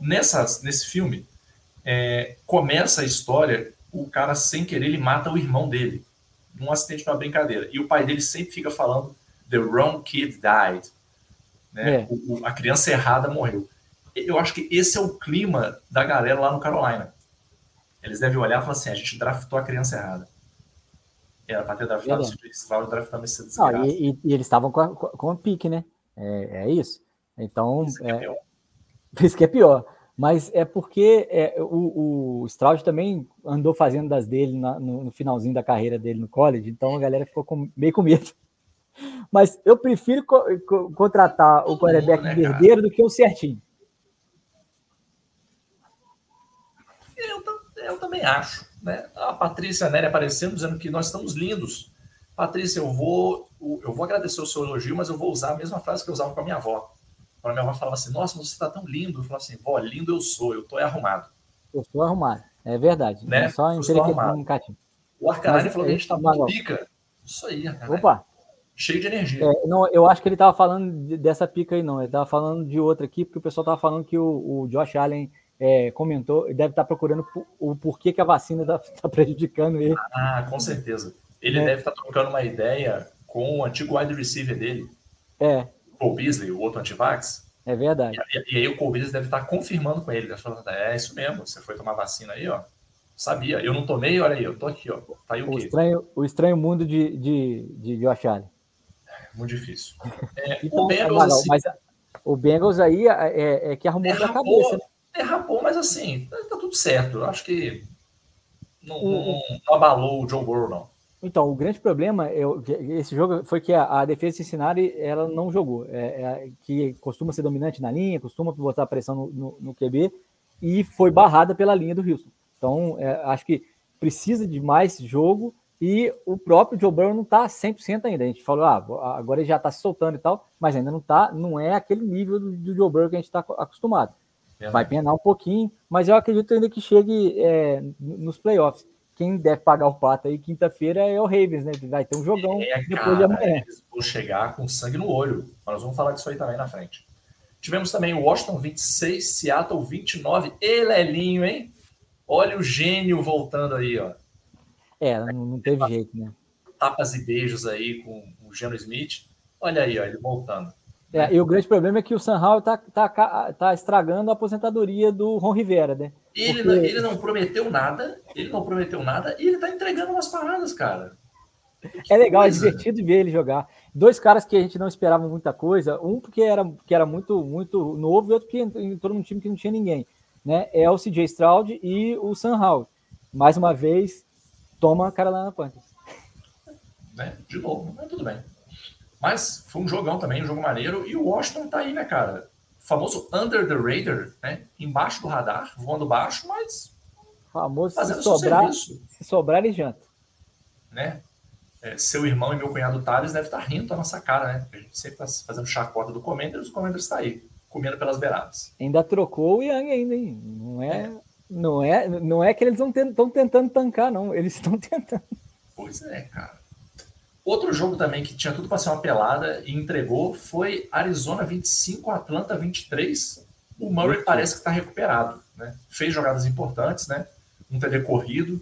Nessa, nesse filme, é, começa a história, o cara, sem querer, ele mata o irmão dele. Num acidente, numa brincadeira. E o pai dele sempre fica falando: The wrong kid died. Né? É. O, a criança errada morreu. Eu acho que esse é o clima da galera lá no Carolina. Eles devem olhar e falar assim: a gente draftou a criança errada. Era para ter draftado o Stroud, draftando esse desgraça. E, e, e, eles estavam com, com, a pique, né? É, é isso. Então, isso é, é isso que é pior. Mas é porque é, o, o Stroud também andou fazendo das dele na, no, no, finalzinho da carreira dele no college, então a galera ficou com, meio com medo. Mas eu prefiro co co contratar o quarterback né, verdeiro do que o certinho. Eu também acho. Né? A Patrícia Nery aparecendo dizendo que nós estamos lindos. Patrícia, eu vou, eu vou agradecer o seu elogio, mas eu vou usar a mesma frase que eu usava com a minha avó. Quando a minha avó falava assim, nossa, você está tão lindo. Eu falava assim, vó, lindo eu sou, eu estou arrumado. Eu estou arrumado, é verdade. Né? É só em um O Arcanine falou que a gente está muito pica. Isso aí, Arcanine. Opa! Cheio de energia. É, não, eu acho que ele estava falando dessa pica aí, não. Ele estava falando de outra aqui, porque o pessoal estava falando que o, o Josh Allen é, comentou, deve estar procurando o porquê que a vacina está tá prejudicando ele. Ah, com certeza. Ele é. deve estar trocando uma ideia com o antigo wide receiver dele. É. O Beasley, o outro antivax. É verdade. E, e, aí o Cole Beasley deve estar confirmando com ele. Deve falando, é isso mesmo, você foi tomar vacina aí, ó. Sabia, eu não tomei, olha aí, eu tô aqui, ó. Tá aí o, o? Estranho, o estranho mundo de, de, de Josh Allen. Muito difícil. É, então, o Bengals, assim, mas o Bengals aí é, é, é que arrumou da cabeça, né? derrapou, mas assim, tá tudo certo. Eu acho que não, não, não abalou o Joe Burrow, não. Então, o grande problema é, esse jogo foi que a, a defesa de Cincinnati ela não jogou, é, é, que costuma ser dominante na linha, costuma botar pressão no, no, no QB e foi barrada pela linha do Houston. Então, é, acho que precisa de mais jogo e o próprio Joe Burrow não está 100% ainda. A gente falou, ah, agora ele já está se soltando e tal, mas ainda não está, não é aquele nível do, do Joe Burrow que a gente está acostumado. Vai penar um pouquinho, mas eu acredito ainda que chegue é, nos playoffs. Quem deve pagar o pato aí quinta-feira é o Ravens, né? Vai ter um jogão é, depois cara, de amanhã. Eles vão chegar com sangue no olho. Nós vamos falar disso aí também na frente. Tivemos também o Washington 26, Seattle 29. E Lelinho, hein? Olha o gênio voltando aí, ó. É, não, não teve jeito, né? Tapas e beijos aí com o Geno Smith. Olha aí, ó, ele voltando. É, e o grande problema é que o San Raul tá, tá, tá estragando a aposentadoria do Ron Rivera, né? Ele, Porque... ele não prometeu nada, ele não prometeu nada e ele tá entregando umas paradas, cara. Que é legal, é coisa. é divertido ver ele jogar. Dois caras que a gente não esperava muita coisa, um porque era, que era muito, muito novo e outro que entrou num time que não tinha ninguém. Né? É o CJ Stroud e o San Raul. Mais uma vez, toma a cara lá na Panthers. Né? De novo, mas tudo bem. Mas foi um jogão também, um jogo maneiro. E o Washington tá aí, né, cara? Famoso under the radar, né? Embaixo do radar, voando baixo, mas. Famoso se sobrar, se sobrar, ele janta. Né? É, seu irmão e meu cunhado Thales deve estar rindo da nossa cara, né? A gente sempre tá fazendo chacota do Commanders, o Commanders está aí, comendo pelas beiradas. Ainda trocou o Yang ainda, hein? Não é, é. Não é, não é que eles estão tentando tancar, não. Eles estão tentando. Pois é, cara. Outro jogo também que tinha tudo para ser uma pelada e entregou foi Arizona 25, Atlanta 23. O Murray parece que está recuperado, né? Fez jogadas importantes, né? Um TD corrido.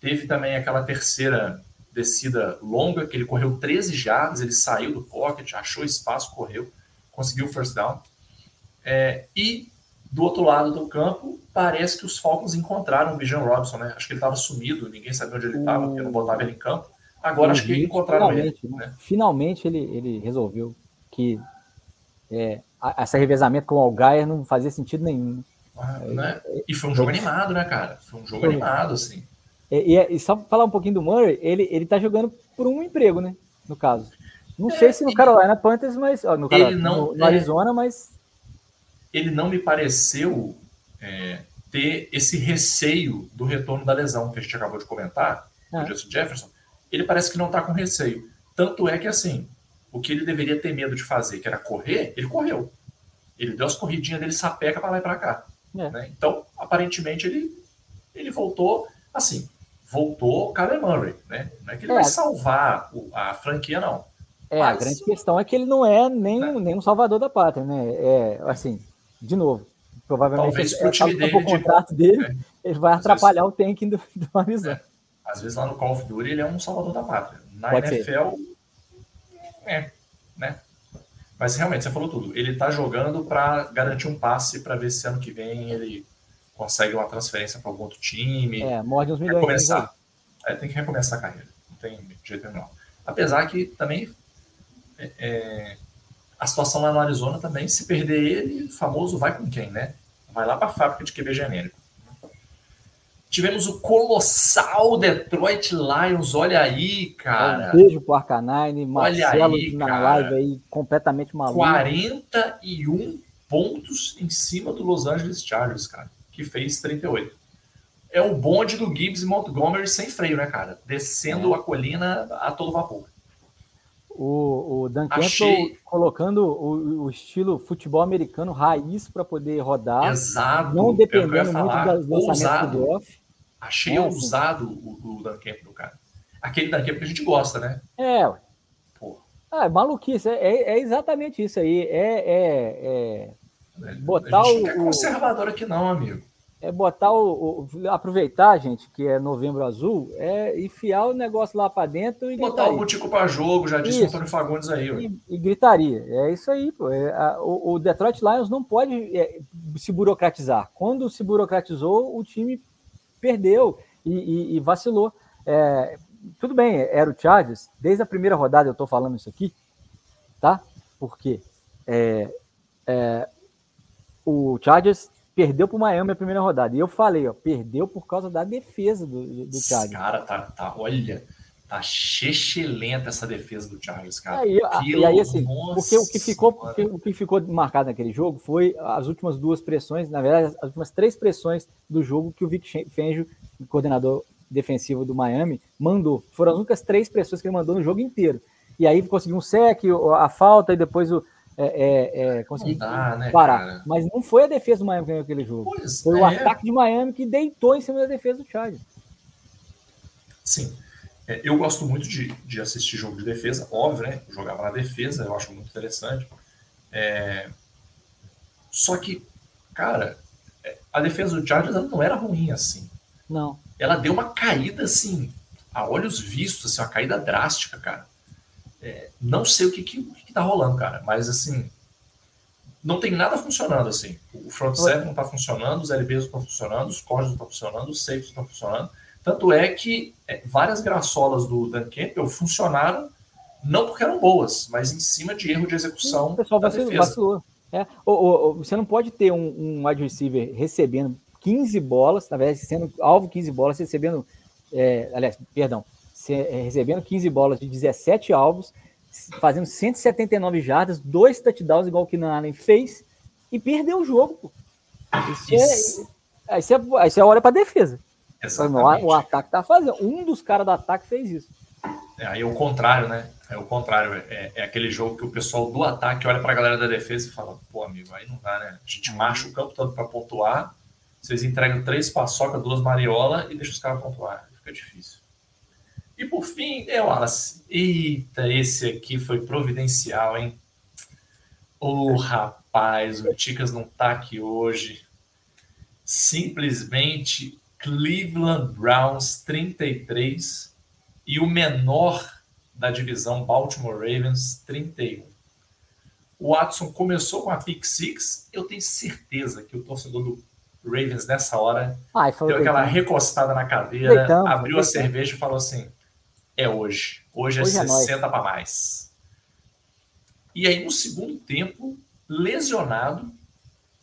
Teve também aquela terceira descida longa, que ele correu 13 jardas, ele saiu do pocket, achou espaço, correu, conseguiu o first down. É, e do outro lado do campo, parece que os Falcons encontraram o Bijan Robson, né? Acho que ele estava sumido, ninguém sabia onde ele estava, porque não botava ele em campo. Agora acho que encontraram finalmente, ele. Né? Finalmente ele, ele resolveu que é, essa revezamento com o Algaia não fazia sentido nenhum. Ah, né? E foi um jogo animado, né, cara? Foi um jogo foi. animado, assim. E, e, e, só falar um pouquinho do Murray, ele, ele tá jogando por um emprego, né? No caso. Não é, sei se no Carolina Panthers, mas. Ó, no, Carolina, não, no, no é, Arizona, mas. Ele não me pareceu é, ter esse receio do retorno da lesão que a gente acabou de comentar, ah. do Justin Jefferson. Ele parece que não tá com receio. Tanto é que, assim, o que ele deveria ter medo de fazer, que era correr, ele correu. Ele deu as corridinhas dele sapeca para lá e para cá. É. Né? Então, aparentemente, ele, ele voltou assim. Voltou Kyler Murray, né? Não é que ele é. vai salvar a franquia, não. É, Mas... a grande questão é que ele não é nem, né? nem um salvador da pátria, né? É, assim, de novo, provavelmente Talvez ele, time dele o contrato de... dele, é. ele vai atrapalhar o tanking do, do Arizona. Às vezes lá no Call of Duty ele é um salvador da pátria. Na Pode NFL, ser. é, né? Mas realmente, você falou tudo. Ele tá jogando para garantir um passe para ver se ano que vem ele consegue uma transferência para algum outro time. É, morde uns milhões. Recomeçar. É, tem que recomeçar a carreira. Não tem jeito nenhum. Apesar que também é, é, a situação lá no Arizona também, se perder ele, famoso vai com quem, né? Vai lá para a fábrica de QB genérico. Tivemos o colossal Detroit Lions, olha aí, cara. Um beijo pro Arcanine, Marcelo aí, na cara. live aí, completamente maluco. 41 pontos em cima do Los Angeles Chargers, cara, que fez 38. É o bonde do Gibbs e Montgomery sem freio, né, cara? Descendo é. a colina a todo vapor. O, o Dan Achei... colocando o, o, estilo futebol americano raiz para poder rodar. Exato. Não dependendo muito das lançamentos do off. Achei é, ousado o, o Dan Campbell, cara. Aquele Dan Campbell que a gente gosta, né? É, Pô. Ah, é maluquice. É, é, é, exatamente isso aí. É, é, é botar a gente o. Não é conservador aqui, não, amigo é botar o, o, aproveitar, gente, que é novembro azul, é enfiar o negócio lá para dentro e botar gritaria. o botico para jogo, já disse isso. o Antônio Fagundes aí. E, e, gritaria, é isso aí, pô. É, a, o, o, Detroit Lions não pode é, se burocratizar. Quando se burocratizou, o time perdeu e, e, e vacilou. É, tudo bem, era o Chargers, desde a primeira rodada eu estou falando isso aqui, tá? Porque é, é, o Chargers perdeu para o Miami a primeira rodada. E eu falei, ó, perdeu por causa da defesa do, do Chargers. Cara, tá, tá, olha, tá lenta essa defesa do Chargers, cara. Aí, e aí, assim, porque o que, ficou, porque, o que ficou marcado naquele jogo foi as últimas duas pressões, na verdade, as últimas três pressões do jogo que o Vic Fangio, coordenador defensivo do Miami, mandou. Foram as únicas três pressões que ele mandou no jogo inteiro. E aí conseguiu um sec, a falta, e depois o, é, é, é, conseguir dá, né, parar. Cara? Mas não foi a defesa do Miami que ganhou aquele jogo. Pois foi é. o ataque de Miami que deitou em cima da defesa do Chargers. Sim. É, eu gosto muito de, de assistir jogo de defesa, óbvio, né? Eu jogava na defesa, eu acho muito interessante. É, só que, cara, a defesa do Chargers não era ruim assim. Não. Ela deu uma caída assim, a olhos vistos, assim, uma caída drástica, cara. É, não sei o que, que, que tá rolando, cara, mas assim, não tem nada funcionando assim. O front seven não tá funcionando, os LBs não estão funcionando, os códigos não estão funcionando, os safes não estão funcionando. Tanto é que é, várias graçolas do Dan Campbell funcionaram não porque eram boas, mas em cima de erro de execução. O pessoal da vacilou. vacilou. É, ou, ou, você não pode ter um, um wide receiver recebendo 15 bolas, na verdade, sendo alvo 15 bolas, recebendo. É, aliás, perdão, é, recebendo 15 bolas de 17 alvos, fazendo 179 jardas, dois touchdowns, igual o que Allen fez, e perdeu o jogo. Pô. Isso, Isso. É, aí, você, aí você olha para a defesa. Exatamente. O, ataque tá fazendo. Um dos caras do ataque fez isso. É, aí é o contrário, né? É o contrário. É, é aquele jogo que o pessoal do ataque olha para a galera da defesa e fala: pô, amigo, aí não dá, né? A gente marcha o campo todo para pontuar. Vocês entregam três paçoca, duas mariola e deixa os caras pontuar. Fica difícil. E por fim, é Wallace. Eita, esse aqui foi providencial, hein? Ô, oh, rapaz, o Ticas não tá aqui hoje. Simplesmente Cleveland Browns 33 e o menor da divisão Baltimore Ravens 31. O Watson começou com a pick six. Eu tenho certeza que o torcedor do Ravens nessa hora Ai, deu aquela recostada na cadeira, abriu a cerveja e falou assim: é hoje. Hoje, é hoje é 60 para mais. E aí, no segundo tempo, lesionado,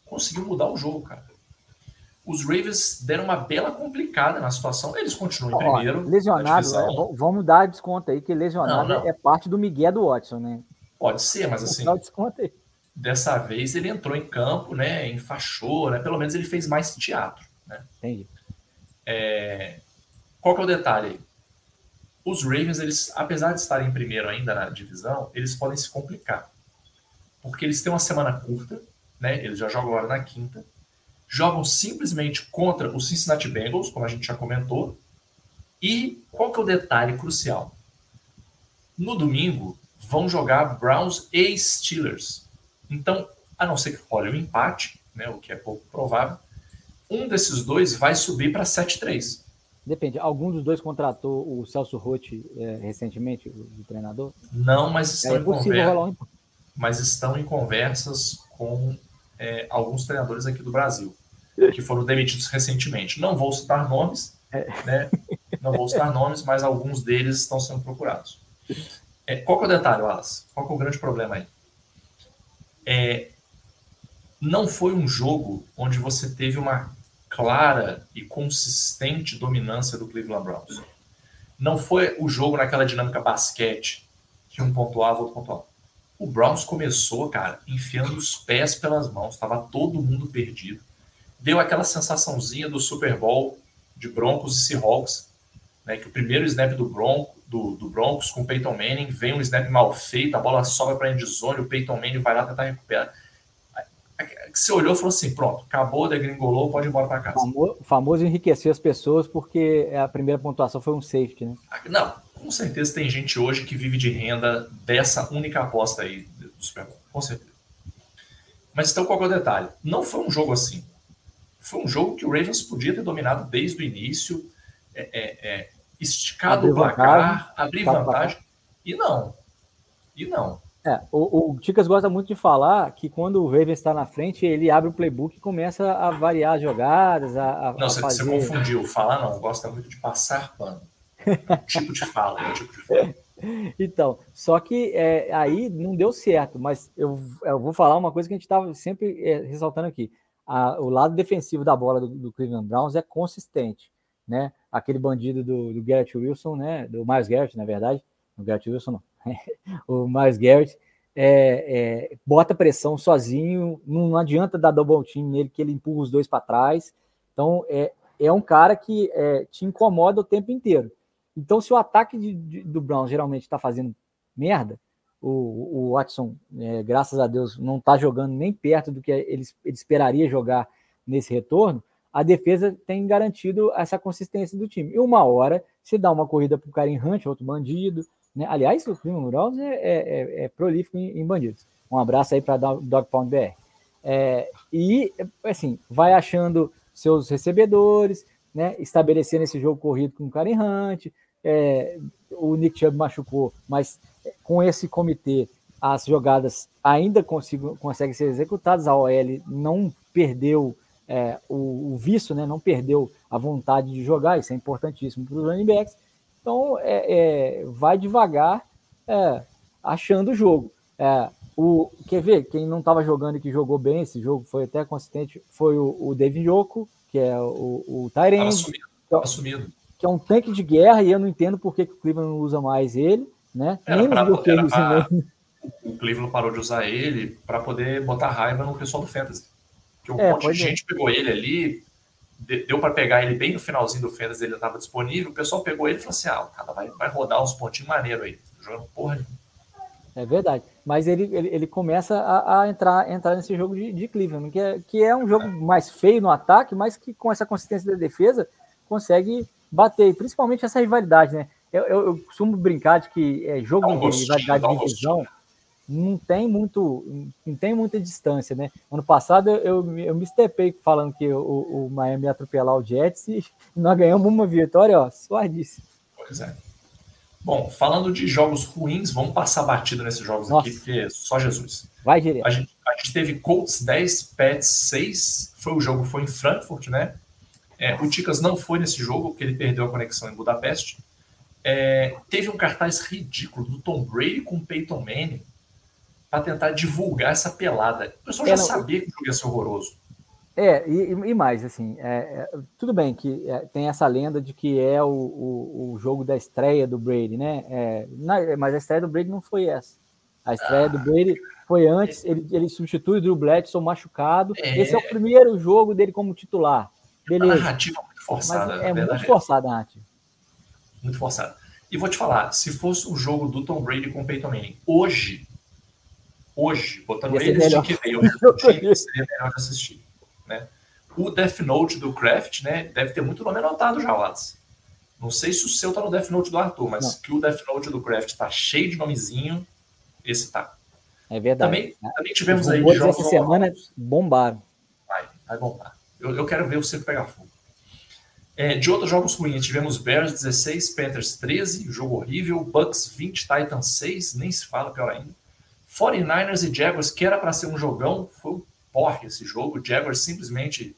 conseguiu mudar o jogo, cara. Os Ravens deram uma bela complicada na situação. Eles continuam em primeiro. lesionado, é, vamos dar desconto aí, que lesionado não, não. é parte do Miguel do Watson, né? Pode ser, mas assim. desconto aí. Dessa vez ele entrou em campo, né? Enfaixou, né? Pelo menos ele fez mais teatro. Né? Entendi. É... Qual que é o detalhe aí? Os Ravens, eles, apesar de estarem em primeiro ainda na divisão, eles podem se complicar. Porque eles têm uma semana curta, né? Eles já jogam agora na quinta. Jogam simplesmente contra o Cincinnati Bengals, como a gente já comentou. E qual que é o detalhe crucial? No domingo, vão jogar Browns e Steelers. Então, a não ser que role um empate, né, o que é pouco provável, um desses dois vai subir para 7-3. Depende. Algum dos dois contratou o Celso Rotti é, recentemente, o, treinador? Não, mas estão, é em conversa, um... mas estão em conversas com é, alguns treinadores aqui do Brasil, que foram demitidos recentemente. Não vou citar nomes, é. né? Não vou citar nomes, mas alguns deles estão sendo procurados. É, qual é o detalhe, Wallace? Qual é o grande problema aí? É, não foi um jogo onde você teve uma clara e consistente dominância do Cleveland Browns. Não foi o jogo naquela dinâmica basquete, que um pontuava, outro pontuava. O Browns começou, cara, enfiando os pés pelas mãos, estava todo mundo perdido. Deu aquela sensaçãozinha do Super Bowl de Broncos e Seahawks, né, que o primeiro snap do, Bronco, do, do Broncos com o Peyton Manning vem um snap mal feito, a bola sobra para a endzone, o Peyton Manning vai lá tentar recuperar você olhou e falou assim: pronto, acabou, degringolou, pode ir embora para casa. O famoso enriquecer as pessoas porque a primeira pontuação foi um safety, né? Não, com certeza tem gente hoje que vive de renda dessa única aposta aí do Super Bowl, com certeza. Mas então qual é o detalhe? Não foi um jogo assim. Foi um jogo que o Ravens podia ter dominado desde o início, é, é, é, esticado abrir o placar, abrir vantagem. E não. E não. É, o, o Ticas gosta muito de falar que quando o Ravens está na frente, ele abre o playbook e começa a variar as jogadas. A, a não, você, fazer... você confundiu. Falar não, gosta muito de passar pano. tipo de fala, é tipo de fala. Então, só que é, aí não deu certo, mas eu, eu, vou falar uma coisa que a gente estava sempre é, ressaltando aqui. A, o lado defensivo da bola do, do, Cleveland Browns é consistente, né? Aquele bandido do, do Garrett Wilson, né? Do Miles Garrett, na verdade, o Garrett Wilson não, o Miles Garrett, é, é, bota pressão sozinho, não adianta dar double team nele, que ele empurra os dois para trás. Então, é, é um cara que é, te incomoda o tempo inteiro. Então, se o ataque de, de, do Brown geralmente está fazendo merda, o, o Watson, é, graças a Deus, não está jogando nem perto do que ele, ele esperaria jogar nesse retorno, a defesa tem garantido essa consistência do time. E uma hora, se dá uma corrida para o Karen Hunt, outro bandido, né? Aliás, o Cleveland Browns é, é, é, é prolífico em, em, bandidos. Um abraço aí para Dog Pound BR. É, e, assim, vai achando seus recebedores, né? estabelecendo esse jogo corrido com o Karen Hunt. É, o Nick Chubb machucou, mas com esse comitê, as jogadas ainda consigo, conseguem ser executadas. A OL não perdeu é, o, o vício, né? não perdeu a vontade de jogar, isso é importantíssimo para os running backs. Então, é, é vai devagar, é, achando o jogo. É, o, quer ver? Quem não estava jogando e que jogou bem esse jogo, foi até consistente, foi o, o David Yoko, que é o, o Tyrene. Assumido, que, é, assumido. que é um tanque de guerra, e eu não entendo por que, que o Cleveland não usa mais ele, né? Era Nem O Cleveland parou de usar ele para poder botar raiva no pessoal do Fantasy. Porque um é, monte de é. gente pegou ele ali, deu para pegar ele bem no finalzinho do Fendas, ele estava disponível, o pessoal pegou ele e falou assim, ah, o cara vai, vai rodar uns pontinhos maneiro aí, jogando porra nenhuma. É verdade, mas ele, ele, ele começa a, a, entrar, entrar nesse jogo de, de Cleveland, que é, que é um jogo mais feio no ataque, mas que com essa consistência da defesa consegue bater, principalmente essa rivalidade, né? Eu, eu, eu costumo brincar de que é jogo de rivalidade de divisão, não tem muito, não tem muita distância, né? Ano passado eu, eu me estepei falando que o, o Miami ia atropelar o Jets e nós ganhamos uma vitória, ó, suadíssimo. Pois é. Bom, falando de jogos ruins, vamos passar batido nesses jogos Nossa. aqui, porque só Jesus. Vai direto. A gente, a gente teve Colts 10, Pets 6, foi o jogo, foi em Frankfurt, né? É, o Ticas não foi nesse jogo, porque ele perdeu a conexão em Budapeste. É, teve um cartaz ridículo do Tom Brady com o Peyton Manning para tentar divulgar essa pelada. O pessoal já é, sabia que o jogo ia ser horroroso. É, e, e mais, assim, é, é, tudo bem que é, tem essa lenda de que é o, o, o jogo da estreia do Brady, né? É, mas a estreia do Brady não foi essa. A estreia ah, do Brady foi antes, ele, ele substitui o Drew Bledsoe machucado. É. Esse é o primeiro jogo dele como titular. Beleza. A narrativa muito forçada. é muito forçada a narrativa. Muito forçada. E vou te falar, se fosse um jogo do Tom Brady com o Peyton Manning, hoje, hoje, botando eles de que veio, seria melhor de assistir. Né? O Death Note do Craft, né, deve ter muito nome anotado já, Watts. Não sei se o seu tá no Death Note do Arthur, mas Não. que o Death Note do Craft tá cheio de nomezinho, esse tá. É verdade. Também, também tivemos aí jogos. Essa semana bombaram. Vai, vai bombar. Eu, eu quero ver o circo pegar fogo. É, de outros jogos ruins, tivemos Bears 16, Panthers 13, jogo horrível, Bucks 20, Titans 6, nem se fala, pior ainda. 49ers e Jaguars, que era para ser um jogão, foi um porre esse jogo. O Jaguars simplesmente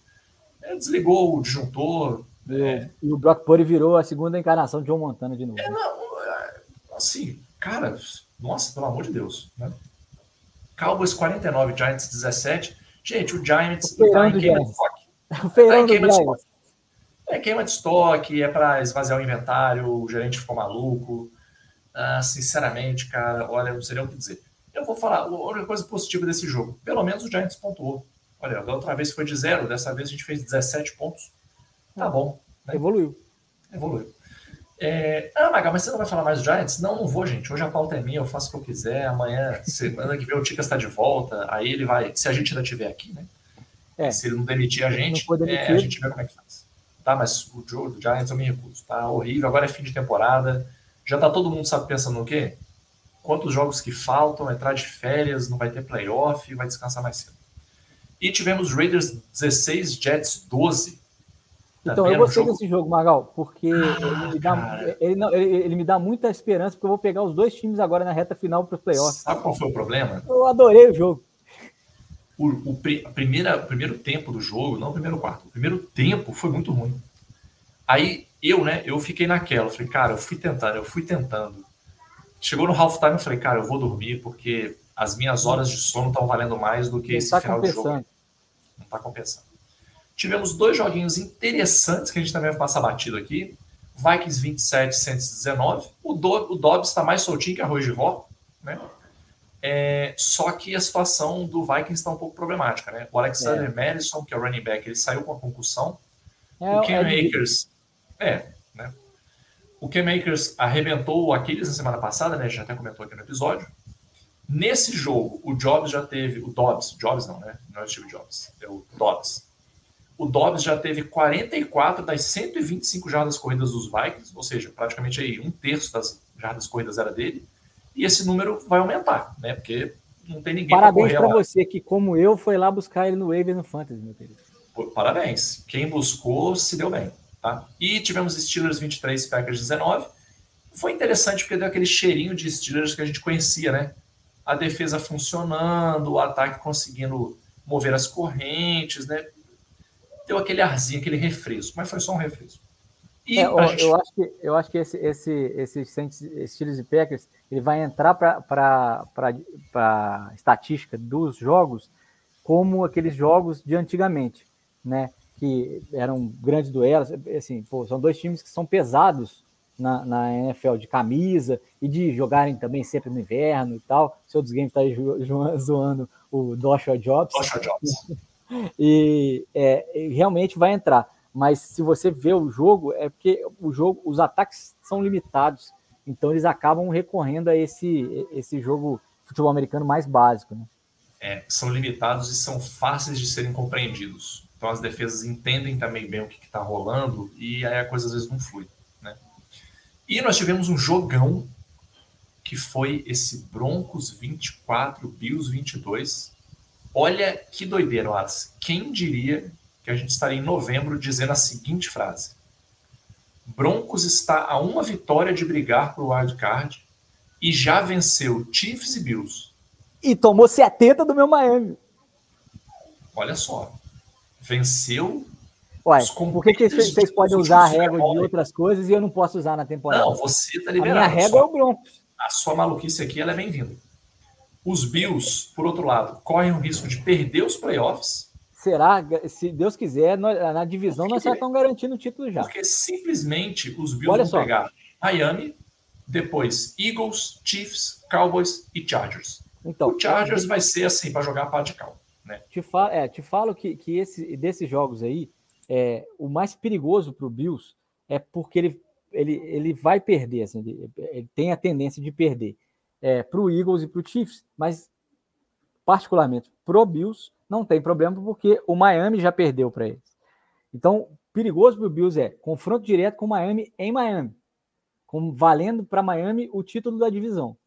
é, desligou o disjuntor. É. E o Brock Purdy virou a segunda encarnação de John Montana de novo. É, não, é, assim, cara, nossa, pelo amor de Deus. Né? Cowboys 49, Giants 17. Gente, o Giants está em queima de estoque. O feirão tá queima de estoque. É queima de estoque, é para esvaziar o inventário, o gerente ficou maluco. Ah, sinceramente, cara, olha, não nem o que dizer. Eu vou falar, a única coisa positiva desse jogo, pelo menos o Giants pontuou. Olha, da outra vez foi de zero, dessa vez a gente fez 17 pontos. Tá ah, bom. Né? Evoluiu. Evoluiu. É... Ah, Maga, mas você não vai falar mais do Giants? Não, não vou, gente. Hoje a pauta é minha, eu faço o que eu quiser. Amanhã, semana que vem, o Ticas está de volta. Aí ele vai, se a gente ainda estiver aqui, né? É. Se ele não demitir a gente, é, a gente vê como é que faz. Tá, mas o jogo do Giants eu me recuso. Tá horrível. Agora é fim de temporada. Já tá todo mundo sabe pensando no quê? quantos jogos que faltam, entrar de férias, não vai ter playoff, vai descansar mais cedo. E tivemos Raiders 16, Jets 12. Então, eu gostei jogo... desse jogo, Magal, porque ah, ele, me dá, ele, não, ele, ele, me dá muita esperança, porque eu vou pegar os dois times agora na reta final para os playoffs. Sabe qual foi o problema? Eu adorei o jogo. O, o, a primeira, o primeiro tempo do jogo, não o primeiro quarto, o primeiro tempo foi muito ruim. Aí eu, né, eu fiquei naquela, falei, cara, eu fui tentando, eu fui tentando. Chegou no halftime, eu falei, cara, eu vou dormir porque as minhas horas de sono estão valendo mais do que Não esse tá final de jogo. Não está compensando. Tivemos dois joguinhos interessantes que a gente também vai passar batido aqui. Vikings 27, 119. O, Do, o Dobbs está mais soltinho que arroz de vó, né? É, só que a situação do Vikings está um pouco problemática, né? O Alexander é. Madison, que é o running back, ele saiu com a concussão. É, o Ken é Akers, é, né? O K-Makers arrebentou o Aquiles na semana passada, né? A gente até comentou aqui no episódio. Nesse jogo, o Jobs já teve. O Dobbs, Jobs não, né? Não é o Steve Jobs, é o Dobbs. O Dobbs já teve 44 das 125 jardas corridas dos Vikings, ou seja, praticamente aí um terço das jardas corridas era dele. E esse número vai aumentar, né? Porque não tem ninguém Parabéns para você que, como eu, foi lá buscar ele no Wave no Fantasy, meu querido. Parabéns. Quem buscou se deu bem. Tá? E tivemos Steelers 23, Packers 19. Foi interessante porque deu aquele cheirinho de Steelers que a gente conhecia, né? A defesa funcionando, o ataque conseguindo mover as correntes, né? Deu aquele arzinho, aquele refresco, mas foi só um refresco. E é, gente... eu, acho que, eu acho que esse, esse, esse Steelers e Packers ele vai entrar para a estatística dos jogos como aqueles jogos de antigamente, né? que eram grandes duelos. Assim, pô, são dois times que são pesados na, na, NFL de camisa e de jogarem também sempre no inverno e tal. O seu dos games está aí zoando o Joshua Jobs. Joshua Jobs. e é, realmente vai entrar. Mas se você vê o jogo, é porque o jogo, os ataques são limitados. Então eles acabam recorrendo a esse, esse jogo futebol americano mais básico. Né? É, são limitados e são fáceis de serem compreendidos. Então as defesas entendem também bem o que está rolando e aí a coisa às vezes não flui. Né? E nós tivemos um jogão que foi esse Broncos 24, Bills 22. Olha que doideira, Wallace. Quem diria que a gente estaria em novembro dizendo a seguinte frase: Broncos está a uma vitória de brigar para o wildcard e já venceu Chiefs e Bills. E tomou 70 do meu Miami. Olha só venceu. Ué, por que, que vocês podem usar a régua de outras coisas e eu não posso usar na temporada? Não, você tá liberado. A minha régua é o Broncos. A sua maluquice aqui ela é bem-vinda. Os Bills, por outro lado, correm o risco de perder os playoffs. Será? Se Deus quiser, na divisão nós já estamos garantindo o título já. Porque simplesmente os Bills Olha vão só. pegar Miami, depois Eagles, Chiefs, Cowboys e Chargers. Então, o Chargers vai ser assim para jogar a pá de cal. Né? Te, fa é, te falo que, que esse, desses jogos aí, é, o mais perigoso para o Bills é porque ele, ele, ele vai perder, assim, ele, ele tem a tendência de perder é, para o Eagles e para o Chiefs, mas particularmente pro Bills não tem problema porque o Miami já perdeu para eles. Então, perigoso para o Bills é confronto direto com o Miami em Miami, com, valendo para Miami o título da divisão.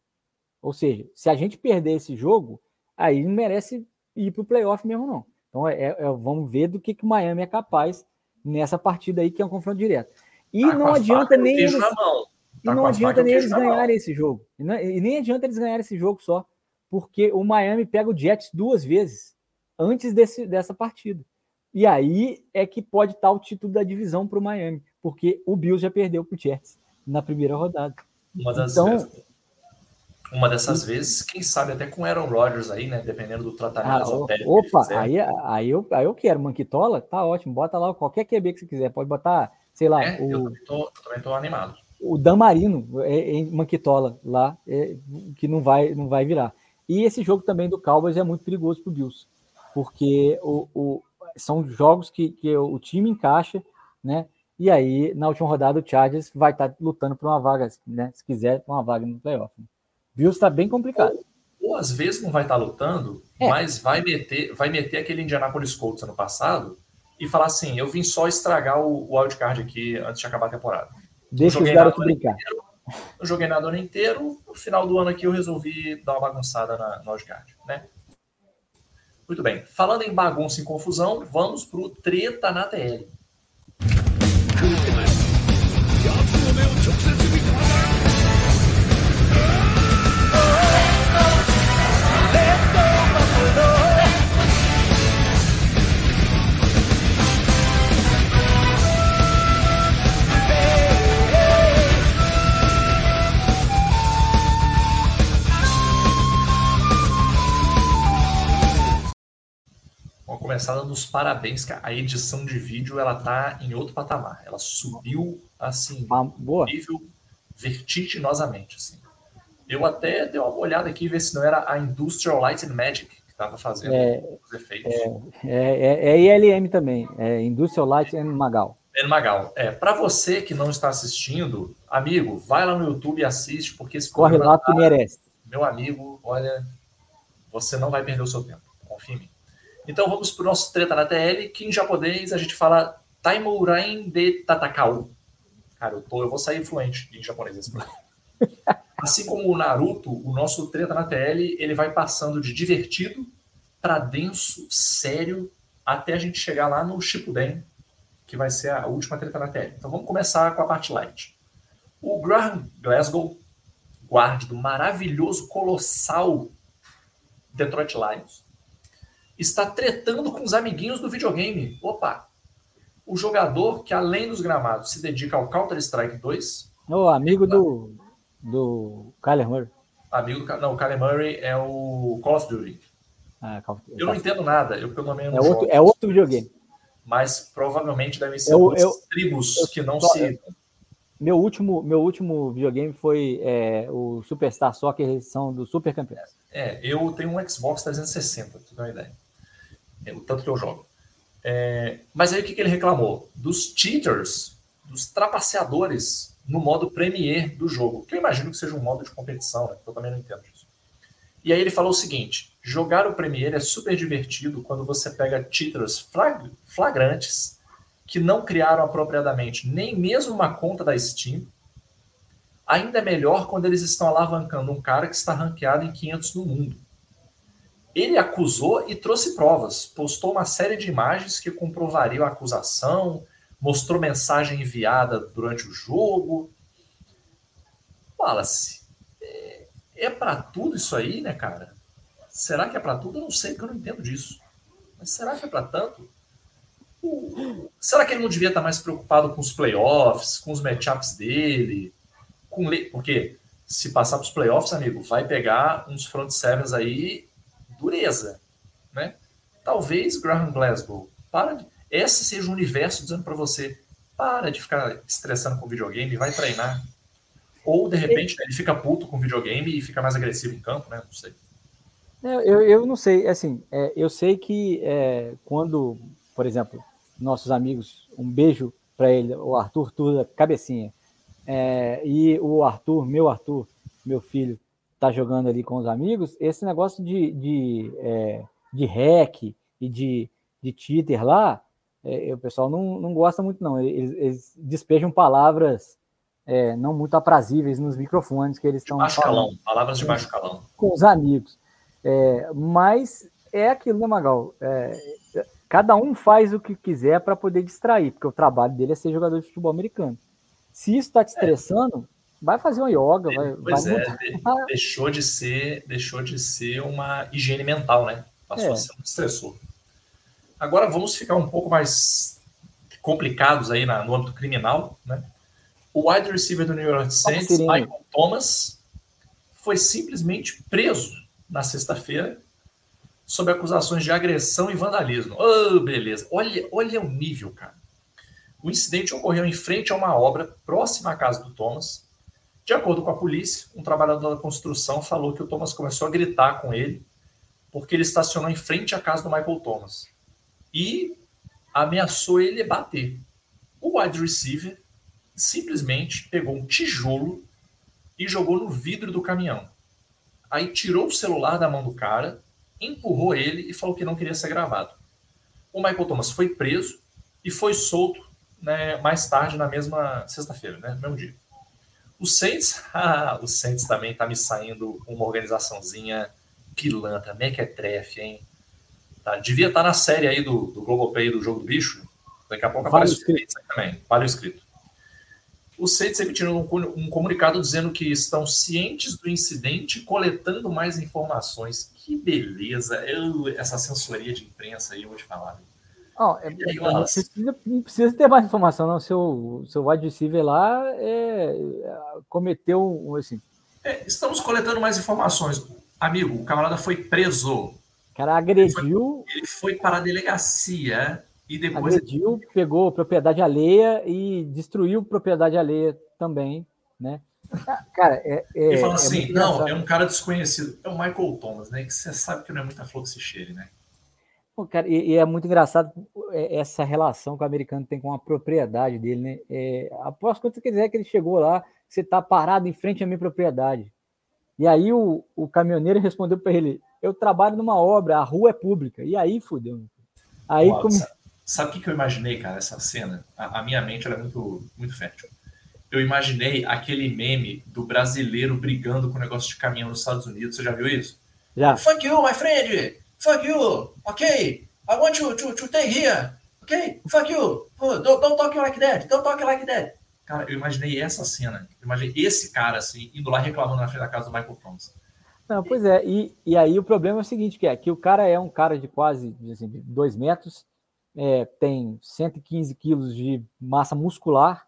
Ou seja, se a gente perder esse jogo, aí não merece ir para o playoff mesmo, não. Então é, é, vamos ver do que, que o Miami é capaz nessa partida aí, que é um confronto direto. E tá não adianta nem eles, tá e não adianta nem eles ganharem esse jogo. E, não, e, nem adianta eles ganharem esse jogo só, porque o Miami pega o Jets duas vezes antes desse, dessa partida. E aí é que pode estar o título da divisão para o Miami, porque o Bills já perdeu para o Jets na primeira rodada. Uma das então, vezes uma dessas vezes, quem sabe até com Aaron Rodgers aí, né? Dependendo do tratamento ah, Opa, aí, aí, eu, aí eu quero. Manquitola, tá ótimo. Bota lá qualquer QB que você quiser. Pode botar, sei lá. É, o, eu, também tô, eu também tô animado. O Dan Marino é, em Manquitola lá, é, que não vai, não vai virar. E esse jogo também do Cowboys é muito perigoso pro Bills, porque o, o, são jogos que, que o time encaixa, né? E aí, na última rodada, o Chargers vai estar tá lutando por uma vaga, né? Se quiser, uma vaga no playoff. Né? Bills está bem complicado. Ou, ou, às vezes não vai estar tá lutando, é. mas vai meter, vai meter aquele Indianapolis Colts ano passado e falar assim: eu vim só estragar o, o wildcard aqui antes de acabar a temporada. Deixa os garotos brincar. Inteiro, não joguei nada o ano inteiro, no final do ano aqui eu resolvi dar uma bagunçada na, no wildcard, né? Muito bem. Falando em bagunça e confusão, vamos para o treta na TL. Começar dando os parabéns, que a edição de vídeo ela tá em outro patamar. Ela subiu assim, ah, boa. nível vertiginosamente. Assim. Eu até dei uma olhada aqui ver se não era a Industrial Light and Magic que estava fazendo é, os efeitos. É, é, é, ILM também, é Industrial Light and Magal. É Magal. É, para você que não está assistindo, amigo, vai lá no YouTube e assiste, porque esse Corre lá que tá, merece. Meu amigo, olha, você não vai perder o seu tempo. Confia em mim. Então vamos para o nosso treta na TL, que em japonês a gente fala Taimurain de Tatakau. Cara, eu, tô, eu vou sair fluente em japonês esse Assim como o Naruto, o nosso treta na TL, ele vai passando de divertido para denso, sério, até a gente chegar lá no Shippuden, que vai ser a última treta na TL. Então vamos começar com a parte light. O Graham Glasgow, guarde do maravilhoso, colossal Detroit Lions, está tretando com os amiguinhos do videogame. Opa! O jogador que, além dos gramados, se dedica ao Counter-Strike 2. O amigo do, do Kyler Murray. Amigo do, não, o Kyler Murray é o Call of Duty. Ah, eu não entendo nada, eu pelo menos é outro, é outro videogame. Mas provavelmente devem ser eu, eu, tribos eu, que não se. Meu último, meu último videogame foi é, o Superstar Soccer edição do Super Campeões. É, eu tenho um Xbox 360, pra você ter uma ideia. É, o tanto que eu jogo. É, mas aí o que, que ele reclamou? Dos cheaters, dos trapaceadores no modo Premier do jogo, que eu imagino que seja um modo de competição, né? eu também não entendo disso. E aí ele falou o seguinte: jogar o Premier é super divertido quando você pega cheaters flag flagrantes que não criaram apropriadamente nem mesmo uma conta da Steam. Ainda é melhor quando eles estão alavancando um cara que está ranqueado em 500 no mundo. Ele acusou e trouxe provas, postou uma série de imagens que comprovariam a acusação, mostrou mensagem enviada durante o jogo. Wallace, é, é para tudo isso aí, né, cara? Será que é para tudo? Eu não sei, porque eu não entendo disso. Mas será que é para tanto? será que ele não devia estar mais preocupado com os playoffs, com os matchups dele? Com. Porque se passar para os playoffs, amigo, vai pegar uns front sevens aí, dureza, né? Talvez Graham Glasgow, para de, esse seja o universo dizendo para você, para de ficar estressando com videogame, vai treinar. Ou, de repente, ele fica puto com videogame e fica mais agressivo em campo, né? Não sei. Eu, eu não sei, assim, é, eu sei que é, quando, por exemplo, nossos amigos, um beijo para ele, o Arthur Turda Cabecinha, é, e o Arthur, meu Arthur, meu filho, tá jogando ali com os amigos, esse negócio de, de, é, de hack e de, de cheater lá, é, o pessoal não, não gosta muito, não. Eles, eles despejam palavras é, não muito aprazíveis nos microfones que eles estão falando. Calão, palavras de baixo calão. Com os amigos. É, mas é aquilo, né, Magal? É, cada um faz o que quiser para poder distrair, porque o trabalho dele é ser jogador de futebol americano. Se isso está te estressando, vai fazer uma yoga, vai, pois vai é, mudar. deixou de ser, deixou de ser uma higiene mental, né? Passou é. a ser um estressor. Agora vamos ficar um pouco mais complicados aí na, no âmbito criminal, né? O wide receiver do New York Saints, Michael Thomas, foi simplesmente preso na sexta-feira sob acusações de agressão e vandalismo. Oh, beleza. Olha, olha o nível, cara. O incidente ocorreu em frente a uma obra próxima à casa do Thomas. De acordo com a polícia, um trabalhador da construção falou que o Thomas começou a gritar com ele porque ele estacionou em frente à casa do Michael Thomas e ameaçou ele bater. O wide receiver simplesmente pegou um tijolo e jogou no vidro do caminhão. Aí tirou o celular da mão do cara, empurrou ele e falou que não queria ser gravado. O Michael Thomas foi preso e foi solto né, mais tarde na mesma sexta-feira, né, no mesmo dia. O Saints, ah, o Saints também tá me saindo uma organizaçãozinha pilantra, mequetrefe, hein? Tá, devia estar tá na série aí do, do Globoplay do Jogo do Bicho. Daqui a pouco vale aparece o Saints também, vale o escrito. O Saints emitiram um, um comunicado dizendo que estão cientes do incidente coletando mais informações. Que beleza! Eu, essa sensoria de imprensa aí, eu vou te falar. Oh, é, não, precisa, não, precisa, ter mais informação, não. Seu, seu wide receiver lá é, cometeu um. Assim. É, estamos coletando mais informações. Amigo, o camarada foi preso. O cara agrediu. Ele foi, ele foi para a delegacia e depois. Agrediu, pegou propriedade alheia e destruiu propriedade alheia também, né? Cara, é. é ele fala é assim: não, é um cara desconhecido. É o Michael Thomas, né? Que você sabe que não é muita flor que se cheire, né? Cara, e, e, é muito engraçado é, essa relação que o americano tem com a propriedade dele, né? É, após quando você quiser que ele chegou lá, você está parado em frente à minha propriedade. E aí o, o caminhoneiro respondeu para ele: Eu trabalho numa obra, a rua é pública. E aí fudeu. Aí Uau, como... Sabe o que, eu imaginei, cara, essa cena? A, a minha mente era muito, muito fértil. Eu imaginei aquele meme do brasileiro brigando com o negócio de caminhão nos Estados Unidos. Você já viu isso? Já. Fuck you, my friend! Fuck you! Okay, I want you to, to stay here. Okay, fuck you! Don't, don't talk like that! Don't talk like that! Cara, eu imaginei essa cena. Eu imaginei esse cara, assim, indo lá reclamando na frente da casa do Michael Thomas. Não, pois é, e, e aí o problema é o seguinte, que é que o cara é um cara de quase assim, de dois metros, é, tem 115 quilos de massa muscular,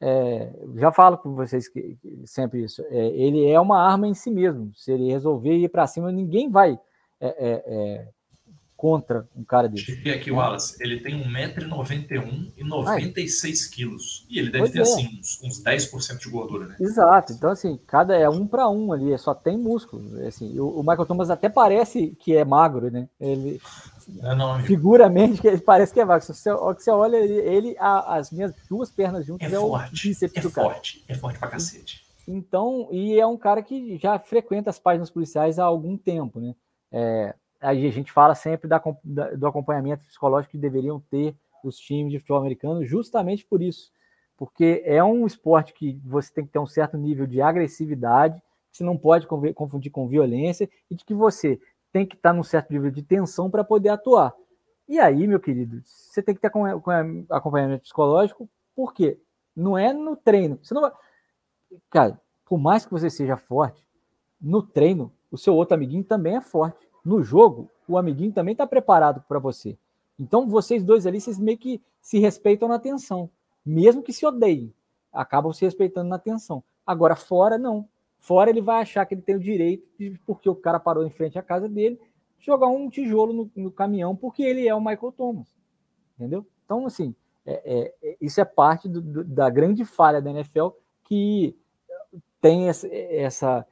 é, já falo com vocês que, que sempre isso, é, ele é uma arma em si mesmo, se ele resolver ir para cima, ninguém vai é, é, é, contra um cara desse. Cheguei aqui, Wallace. Ele tem 1,91m e 96 quilos. E ele deve pois ter, é. assim, uns, uns 10% de gordura, né? Exato. Então, assim, cada é um para um ali, só tem músculo. Assim, o, o, Michael Thomas até parece que é magro, né? Ele. Não, não, figuramente, que ele parece que é magro. Se você, você olha ele, ele a, as minhas duas pernas juntas é, é forte, é forte, é forte pra cacete. Então, e é um cara que já frequenta as páginas policiais há algum tempo, né? É, a gente fala sempre da, do acompanhamento psicológico que deveriam ter os times de futebol americano, justamente por isso, porque é um esporte que você tem que ter um certo nível de agressividade, que você não pode confundir com violência, e de que você tem que estar num certo nível de tensão para poder atuar. E aí, meu querido, você tem que ter acompanhamento psicológico, por quê? Não é no treino. Você não vai... Cara, por mais que você seja forte, no treino, o seu outro amiguinho também é forte no jogo, o amiguinho também está preparado para você. Então, vocês dois ali, vocês meio que se respeitam na tensão. Mesmo que se odeiem, acabam se respeitando na tensão. Agora, fora, não. Fora ele vai achar que ele tem o direito, de, porque o cara parou em frente à casa dele, jogar um tijolo no, no caminhão, porque ele é o Michael Thomas. Entendeu? Então, assim, é, é, é isso é parte do, do, da grande falha da NFL que tem essa, essa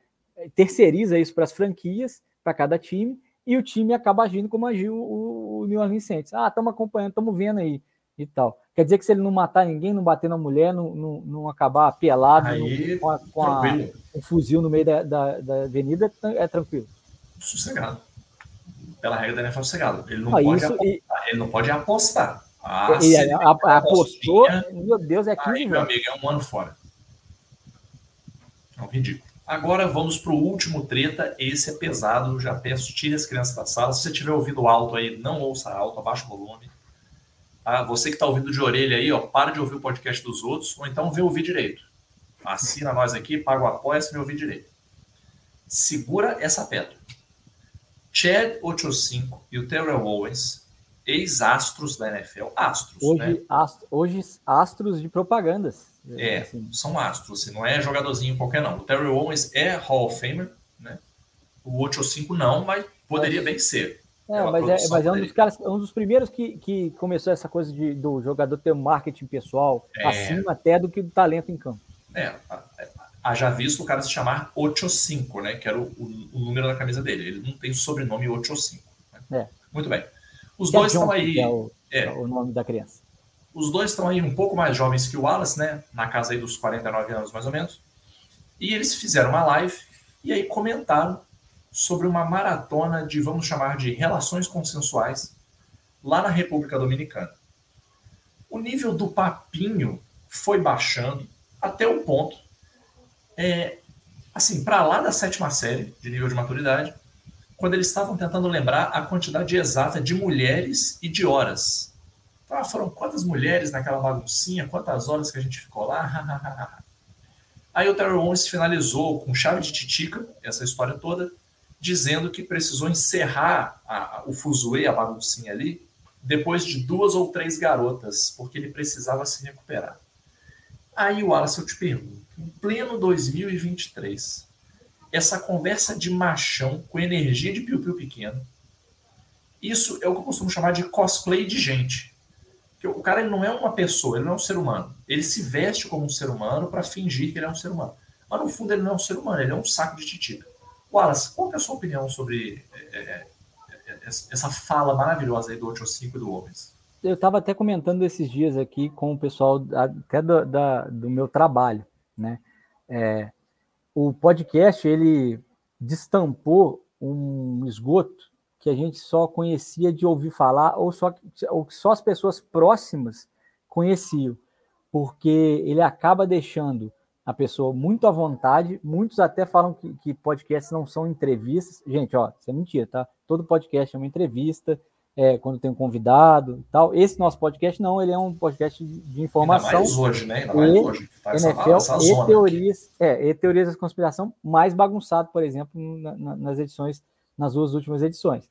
terceiriza isso para as franquias, para cada time, e o time acaba agindo como agiu o, o New Orleans Saints. Ah, estamos acompanhando, estamos vendo aí e tal. Quer dizer que se ele não matar ninguém, não bater na mulher, não, não, não acabar pelado aí, com, a, com a, um fuzil no meio da, da, da, avenida, é tranquilo. Sossegado. Pela regra da NFL, sossegado. Ele não, ah, pode, isso, apostar, e... ele não pode apostar. Ah, e a apostou, meu Deus, é 15 aí, meu amigo, é um ano fora. É um ridículo. Agora vamos para o último treta. Esse é pesado. Já peço, tire as crianças da sala. Se você tiver ouvido alto aí, não ouça alto, abaixa o volume. Tá? Você que está ouvindo de orelha aí, ó, para de ouvir o podcast dos outros, ou então vê ouvir direito. Assina nós aqui, paga o apoia se me ouvir direito. Segura essa pedra. Chad 85 e o Terrell Owens, ex-astros da NFL, astros, hoje, né? Astros, hoje astros de propagandas. É, assim. são astros, assim, não é jogadorzinho qualquer não. O Terrell Owens é Hall of Famer, né? O 85 não, mas poderia bem ser. É, mas, é, mas é um dos caras, um dos primeiros que, que começou essa coisa de, do jogador ter um marketing pessoal é. acima até do que do talento em campo. É, haja visto o cara se chamar 85, né? Que era o, o, o, número da camisa dele. Ele não tem o sobrenome 85. Né? É. Muito bem. Os que dois estão aí. É o, é o, nome da criança. Os dois estão aí um pouco mais jovens que o Wallace, né? Na casa aí dos 49 anos, mais ou menos. E eles fizeram uma live e aí comentaram sobre uma maratona de, vamos chamar de relações consensuais, lá na República Dominicana. O nível do papinho foi baixando até o ponto, é, assim, para lá da sétima série de nível de maturidade, quando eles estavam tentando lembrar a quantidade exata de mulheres e de horas. Ah, foram quantas mulheres naquela baguncinha, quantas horas que a gente ficou lá. Aí o Terry Owens finalizou com chave de titica essa história toda, dizendo que precisou encerrar a, o fuzuê, a baguncinha ali, depois de duas ou três garotas, porque ele precisava se recuperar. Aí, Wallace, eu te pergunto, em pleno 2023, essa conversa de machão com energia de piu-piu pequeno, isso é o que eu costumo chamar de cosplay de gente. Porque o cara ele não é uma pessoa, ele não é um ser humano. Ele se veste como um ser humano para fingir que ele é um ser humano. Mas no fundo ele não é um ser humano, ele é um saco de titiba. Wallace, qual é a sua opinião sobre é, é, é essa fala maravilhosa aí do 85 e do Owens? Eu estava até comentando esses dias aqui com o pessoal até do, da, do meu trabalho, né? É, o podcast ele destampou um esgoto que a gente só conhecia de ouvir falar ou só ou só as pessoas próximas conheciam, porque ele acaba deixando a pessoa muito à vontade. Muitos até falam que, que podcasts não são entrevistas. Gente, ó, isso é mentira, tá? Todo podcast é uma entrevista, é, quando tem um convidado e tal. Esse nosso podcast não, ele é um podcast de, de informação. Ainda mais hoje, né? Ainda mais e, hoje. Tá NFL essa, essa e, teorias, é, e teorias da conspiração mais bagunçado, por exemplo, na, na, nas edições, nas duas últimas edições.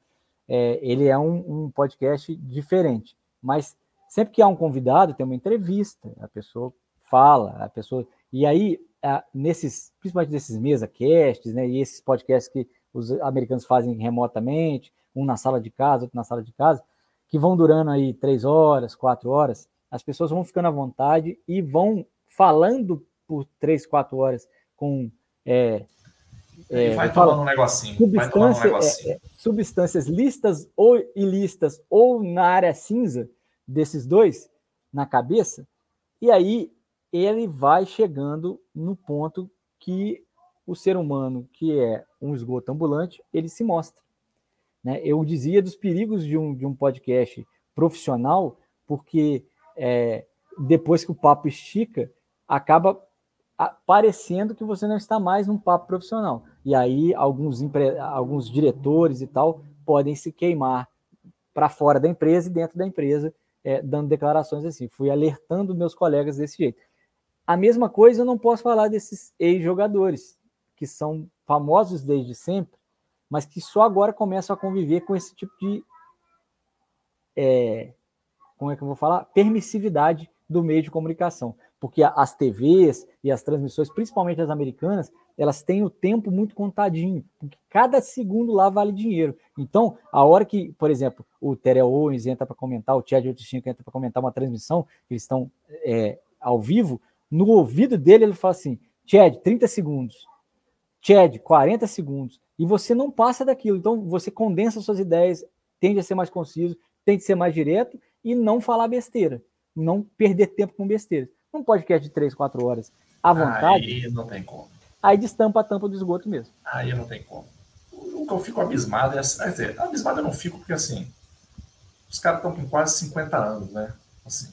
É, ele é um, um podcast diferente, mas sempre que há um convidado, tem uma entrevista, a pessoa fala, a pessoa e aí, nesses, principalmente nesses mesa casts, né, e esses podcasts que os americanos fazem remotamente, um na sala de casa, outro na sala de casa, que vão durando aí três horas, quatro horas, as pessoas vão ficando à vontade e vão falando por três, quatro horas com é, é, vai tomando um negocinho. Substância, um negocinho. É, é, substâncias listas ou ilícitas ou na área cinza desses dois na cabeça, e aí ele vai chegando no ponto que o ser humano, que é um esgoto ambulante, ele se mostra. Né? Eu dizia dos perigos de um, de um podcast profissional, porque é, depois que o papo estica, acaba parecendo que você não está mais num papo profissional. E aí alguns, empre... alguns diretores e tal podem se queimar para fora da empresa e dentro da empresa, é, dando declarações assim. Fui alertando meus colegas desse jeito. A mesma coisa eu não posso falar desses ex-jogadores, que são famosos desde sempre, mas que só agora começam a conviver com esse tipo de. É, como é que eu vou falar? Permissividade do meio de comunicação. Porque as TVs e as transmissões, principalmente as americanas, elas têm o tempo muito contadinho, porque cada segundo lá vale dinheiro. Então, a hora que, por exemplo, o Terrell Owens entra para comentar, o Chad 85 entra para comentar uma transmissão, eles estão é, ao vivo, no ouvido dele ele fala assim, Chad, 30 segundos, Chad, 40 segundos, e você não passa daquilo, então você condensa suas ideias, tende a ser mais conciso, tende a ser mais direto e não falar besteira, não perder tempo com besteira. Um podcast de 3, 4 horas à vontade. Aí não tem como. Aí destampa a tampa do esgoto mesmo. Aí não tem como. O que eu fico abismado é. Quer dizer, abismado eu não fico porque assim. Os caras estão com quase 50 anos, né? Assim,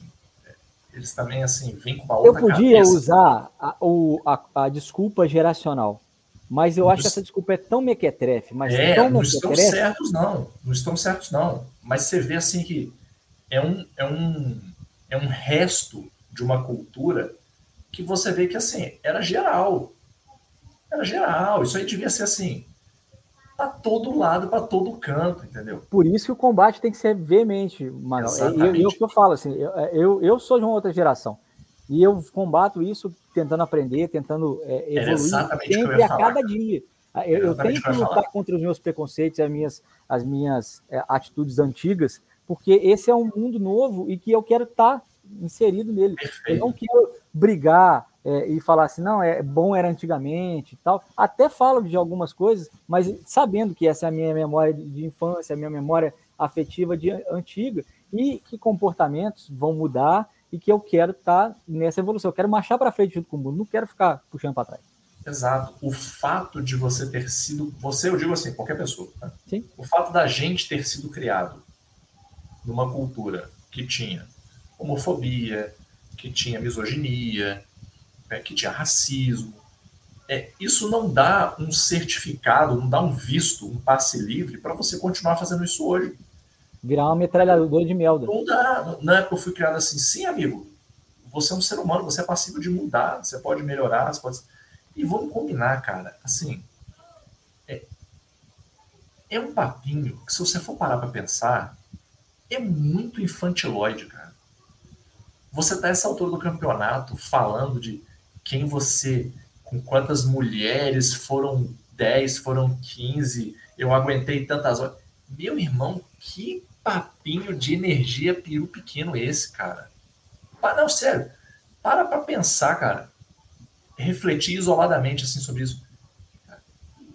eles também assim vêm com uma outra Eu podia cabeça. usar a, o, a, a desculpa geracional, mas eu acho que essa desculpa é tão mequetrefe, mas é, tão não estão certos, não. Não estão certos, não. Mas você vê assim que é um, é um, é um resto de uma cultura que você vê que assim, era geral. Era geral. Isso aí devia ser assim. Pra todo lado, para todo canto, entendeu? Por isso que o combate tem que ser veemente, mano. E eu, que eu falo assim, eu, eu, eu sou de uma outra geração. E eu combato isso tentando aprender, tentando é, evoluir o eu sempre a falar, cada cara. dia. Eu, Era eu exatamente tenho o que eu lutar falar. contra os meus preconceitos, as minhas, as minhas é, atitudes antigas, porque esse é um mundo novo e que eu quero estar inserido nele. Eu Perfeito. não quero brigar é, e falar assim, não, é bom era antigamente e tal. Até falo de algumas coisas, mas sabendo que essa é a minha memória de infância, a minha memória afetiva de antiga, e que comportamentos vão mudar e que eu quero estar nessa evolução. Eu quero marchar para frente junto com o mundo, não quero ficar puxando para trás. Exato. O fato de você ter sido. Você, eu digo assim, qualquer pessoa. né? Sim. O fato da gente ter sido criado numa cultura que tinha homofobia, que tinha misoginia, né, que tinha racismo. É, isso não dá um certificado, não dá um visto, um passe livre para você continuar fazendo isso hoje. Virar uma metralhadora de melda. Não dá. Não é que eu fui criado assim, sim, amigo. Você é um ser humano, você é passível de mudar, você pode melhorar, você pode. E vamos combinar, cara. Assim, é, é um papinho que, se você for parar para pensar, é muito infantiloide, cara. Você tá essa altura do campeonato falando de quem você, com quantas mulheres foram 10, foram 15, eu aguentei tantas horas. Meu irmão, que papinho de energia peru pequeno esse, cara. Não, sério. Para pra pensar, cara. Refletir isoladamente assim sobre isso.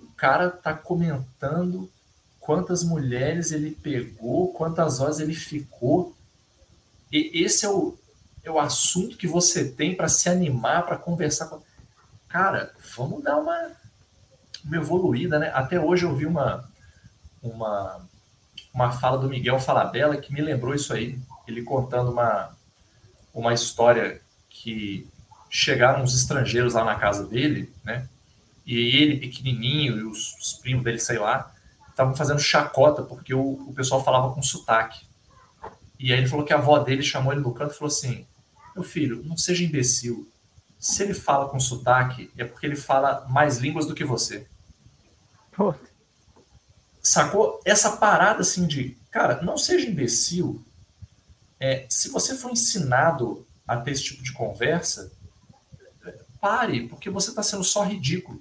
O cara tá comentando quantas mulheres ele pegou, quantas horas ele ficou. E esse é o, é o assunto que você tem para se animar, para conversar com. Cara, vamos dar uma, uma evoluída, né? Até hoje eu vi uma, uma, uma fala do Miguel Falabella que me lembrou isso aí. Ele contando uma, uma história que chegaram uns estrangeiros lá na casa dele, né? E ele, pequenininho, e os, os primos dele, sei lá, estavam fazendo chacota porque o, o pessoal falava com sotaque. E aí ele falou que a avó dele chamou ele no canto e falou assim: Meu filho, não seja imbecil. Se ele fala com sotaque, é porque ele fala mais línguas do que você. Pô, Sacou? Essa parada assim de, cara, não seja imbecil. É, se você for ensinado a ter esse tipo de conversa, pare, porque você está sendo só ridículo.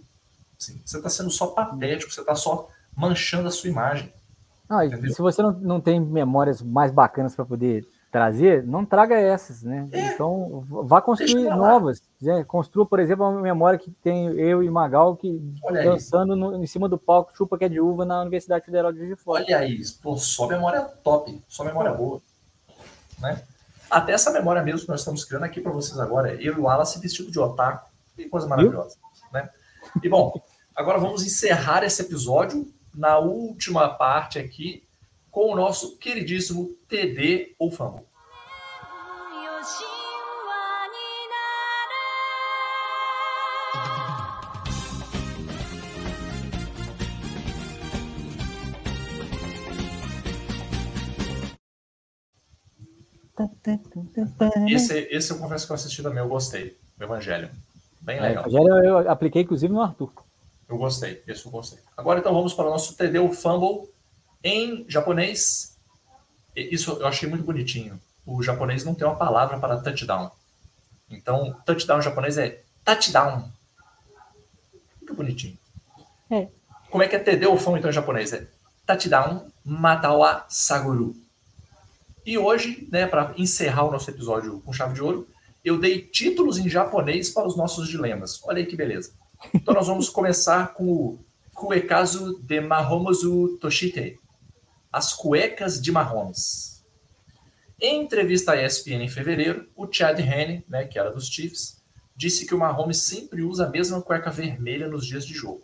Assim, você está sendo só patético, você está só manchando a sua imagem. Entendeu? se você não, não tem memórias mais bacanas para poder trazer, não traga essas, né? É. Então, vá construir novas. né? Construa, por exemplo, uma memória que tem eu e Magal que Olha dançando no- em cima do palco chupa que é de uva na Universidade Federal de Juiz de Fora. Olha aí, pô, só memória top, só memória boa. Né? Até essa memória mesmo que nós estamos criando aqui para vocês agora, eu e o Wallace vestido de otaku, que coisa maravilhosa. Né? E bom, agora vamos encerrar esse episódio na última parte aqui com o nosso queridíssimo TD ou Famo. Esse, é, esse é eu confesso que eu assisti também, eu gostei. O Evangelho. Bem é, legal. É, Evangelho eu apliquei, inclusive, no Arthur. Eu gostei, esse eu gostei. Agora então vamos para o nosso TD, o Fumble, em japonês. Isso eu achei muito bonitinho. O japonês não tem uma palavra para touchdown. Então, touchdown em japonês é touchdown. Muito bonitinho. É. Como é que é TD ou fã então em japonês? É touchdown matawa saguru. E hoje, né, para encerrar o nosso episódio com chave de ouro, eu dei títulos em japonês para os nossos dilemas. Olha aí que beleza. Então nós vamos começar com o Kuekazu de Mahomozu Toshite. As cuecas de Mahomes. Em entrevista à ESPN em fevereiro, o Chad Henne, né, que era dos Chiefs, disse que o Mahomes sempre usa a mesma cueca vermelha nos dias de jogo.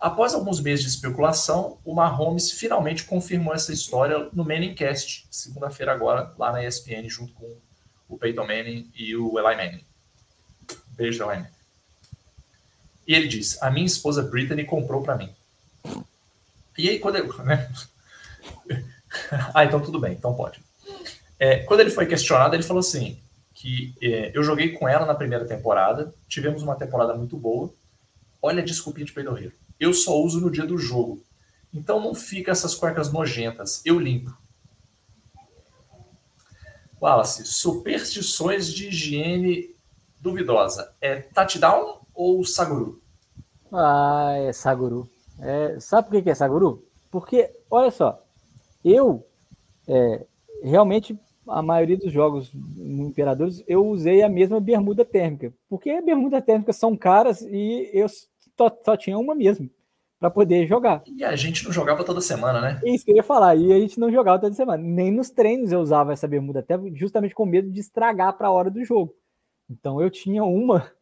Após alguns meses de especulação, o Mahomes finalmente confirmou essa história no Manningcast, segunda-feira agora, lá na ESPN, junto com o Peyton Manning e o Eli Manning. Beijo, Eli Manning. E ele diz: A minha esposa Brittany comprou para mim. E aí, quando eu. Né? ah, então tudo bem, então pode. É, quando ele foi questionado, ele falou assim: que é, eu joguei com ela na primeira temporada, tivemos uma temporada muito boa. Olha a desculpinha de peidorreiro. Eu só uso no dia do jogo. Então não fica essas cuecas nojentas. Eu limpo. Wallace, superstições de higiene duvidosa. É touchdown ou saguru? Ah, é Saguru. É, sabe por que é Saguru? Porque, olha só, eu é, realmente, a maioria dos jogos no Imperadores, eu usei a mesma bermuda térmica. Porque bermudas térmicas são caras e eu só, só tinha uma mesmo para poder jogar. E a gente não jogava toda semana, né? É isso que eu ia falar. E a gente não jogava toda semana. Nem nos treinos eu usava essa bermuda, até justamente com medo de estragar para a hora do jogo. Então eu tinha uma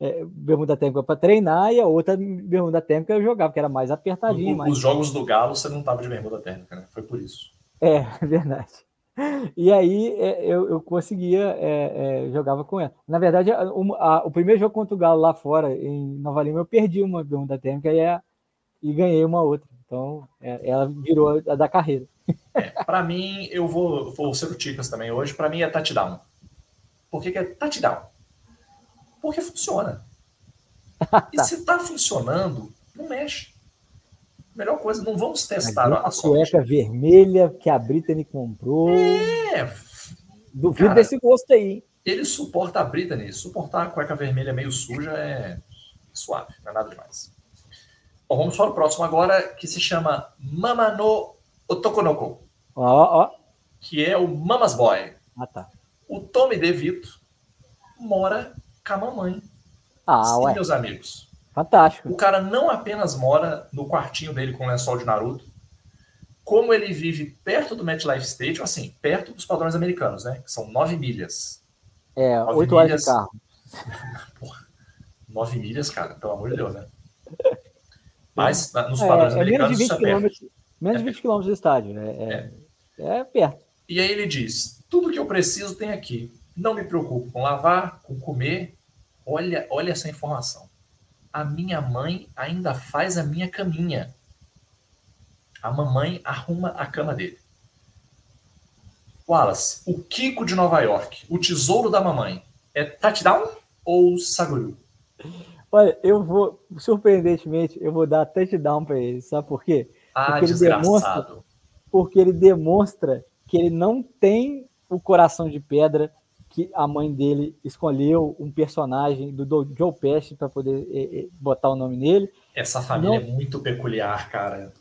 é, bermuda térmica para treinar e a outra bermuda térmica eu jogava, que era mais apertadinha. Os mais... jogos do Galo você não tava de bermuda térmica, né? Foi por isso. É, é verdade. E aí é, eu, eu conseguia, é, é, jogava com ela. Na verdade, a- o- a- o primeiro jogo contra o Galo lá fora, em Nova Lima, eu perdi uma bermuda térmica e, a- e ganhei uma outra. Então, é, ela virou a da carreira. É, para mim, eu vou, vou ser o Ticas também hoje. Para mim é touchdown. Por que, que é touchdown? Porque funciona. E se tá funcionando, não mexe. Melhor coisa, não vamos testar a sorte. cueca vermelha que a Britney comprou. É, Duvido cara. desse gosto aí. hein? ele suporta a Britney. Suportar a cueca vermelha meio suja é suave, não é nada demais. Bom, vamos para o próximo agora, que se chama Mamano Otokonoko, Ó, ó. que é o Mamas Boy. Ah, tá. O Tommy DeVito mora com a mamãe. Ah, Sim, ué. meus amigos. Fantástico. O cara não apenas mora no quartinho dele com o lençol de Naruto, como ele vive perto do MetLife Stadium, assim, perto dos padrões americanos, né? Que são nove milhas. É, Nove oito horas milhas. de carro. Nove milhas, cara, pelo amor de Deus, né? Mas nos É, padrões é menos de americanos 20 isso é perto. Menos de 20 quilômetros do estádio. né? É, é perto. E aí ele diz: tudo que eu preciso tem aqui. Não me preocupo com lavar, com comer. Olha, olha essa informação. A minha mãe ainda faz a minha caminha. A mamãe arruma a cama dele. Wallace, o Kiko de Nova York, o tesouro da mamãe, é touchdown ou saguru? Olha, eu vou, surpreendentemente, eu vou dar touchdown para ele. Sabe por quê? Ah, Porque ele desgraçado. Porque ele demonstra que ele não tem o coração de pedra que a mãe dele escolheu um personagem do, do Joe Pesci para poder eh, eh, botar o nome nele. Essa família Não- é muito peculiar, cara.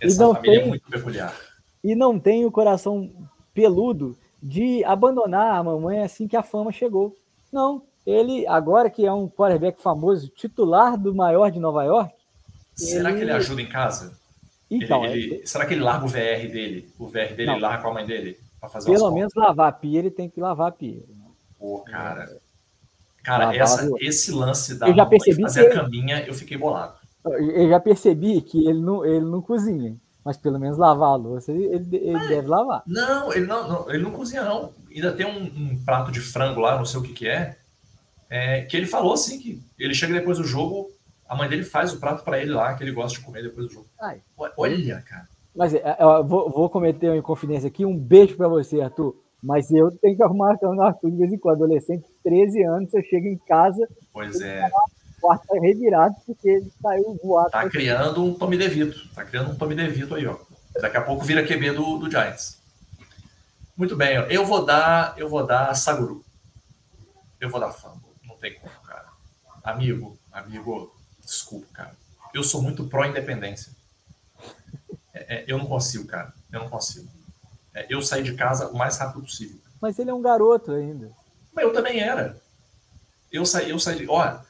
Essa não família é tem- muito peculiar. e não tem o coração peludo de abandonar a mamãe assim que a fama chegou. Não, ele agora que é um quarterback famoso, titular do maior de Nova York, Será que ele Ele- ajuda em casa? então, Ele- ele- será que ele larga o VR dele? O VR dele Não. ele larga com a mãe dele? Fazer pelo menos lavar a pia, ele tem que lavar a pia. Pô, cara. Cara, Lavar essa- esse lance da Eu já percebi fazer a caminha, eu fiquei bolado. Eu já percebi que ele não, ele não cozinha, mas pelo menos lavar a louça ele, ele- ele deve lavar. Não, ele não, não- ele não cozinha, não. Ainda tem um, um prato de frango lá, não sei o que que é, é, que ele falou assim, que ele chega depois do jogo, a mãe dele faz o prato pra ele lá, que ele gosta de comer depois do jogo. Ai. Olha, cara. Mas é, eu vou, vou cometer uma inconfidência aqui. Um beijo pra você, Arthur. Mas eu tenho que arrumar a Arthur de vez em quando. Adolescente, 13 anos, eu chego em casa, Pois é, quarto revirado porque ele saiu voado. tá criando um Tommy DeVito. Tá criando um Tommy DeVito aí, ó. Daqui a pouco vira QB do, do Giants. Muito bem, ó. eu vou dar, eu vou dar Saguru. Eu vou dar fumble. Não tem como, cara. Amigo, amigo, desculpa, cara. Eu sou muito pró-independência. É, é, eu não consigo, cara. Eu não consigo. É, eu saí de casa o mais rápido possível. Mas ele é um garoto ainda. Mas eu também era. Eu saí, eu saí de. Olha.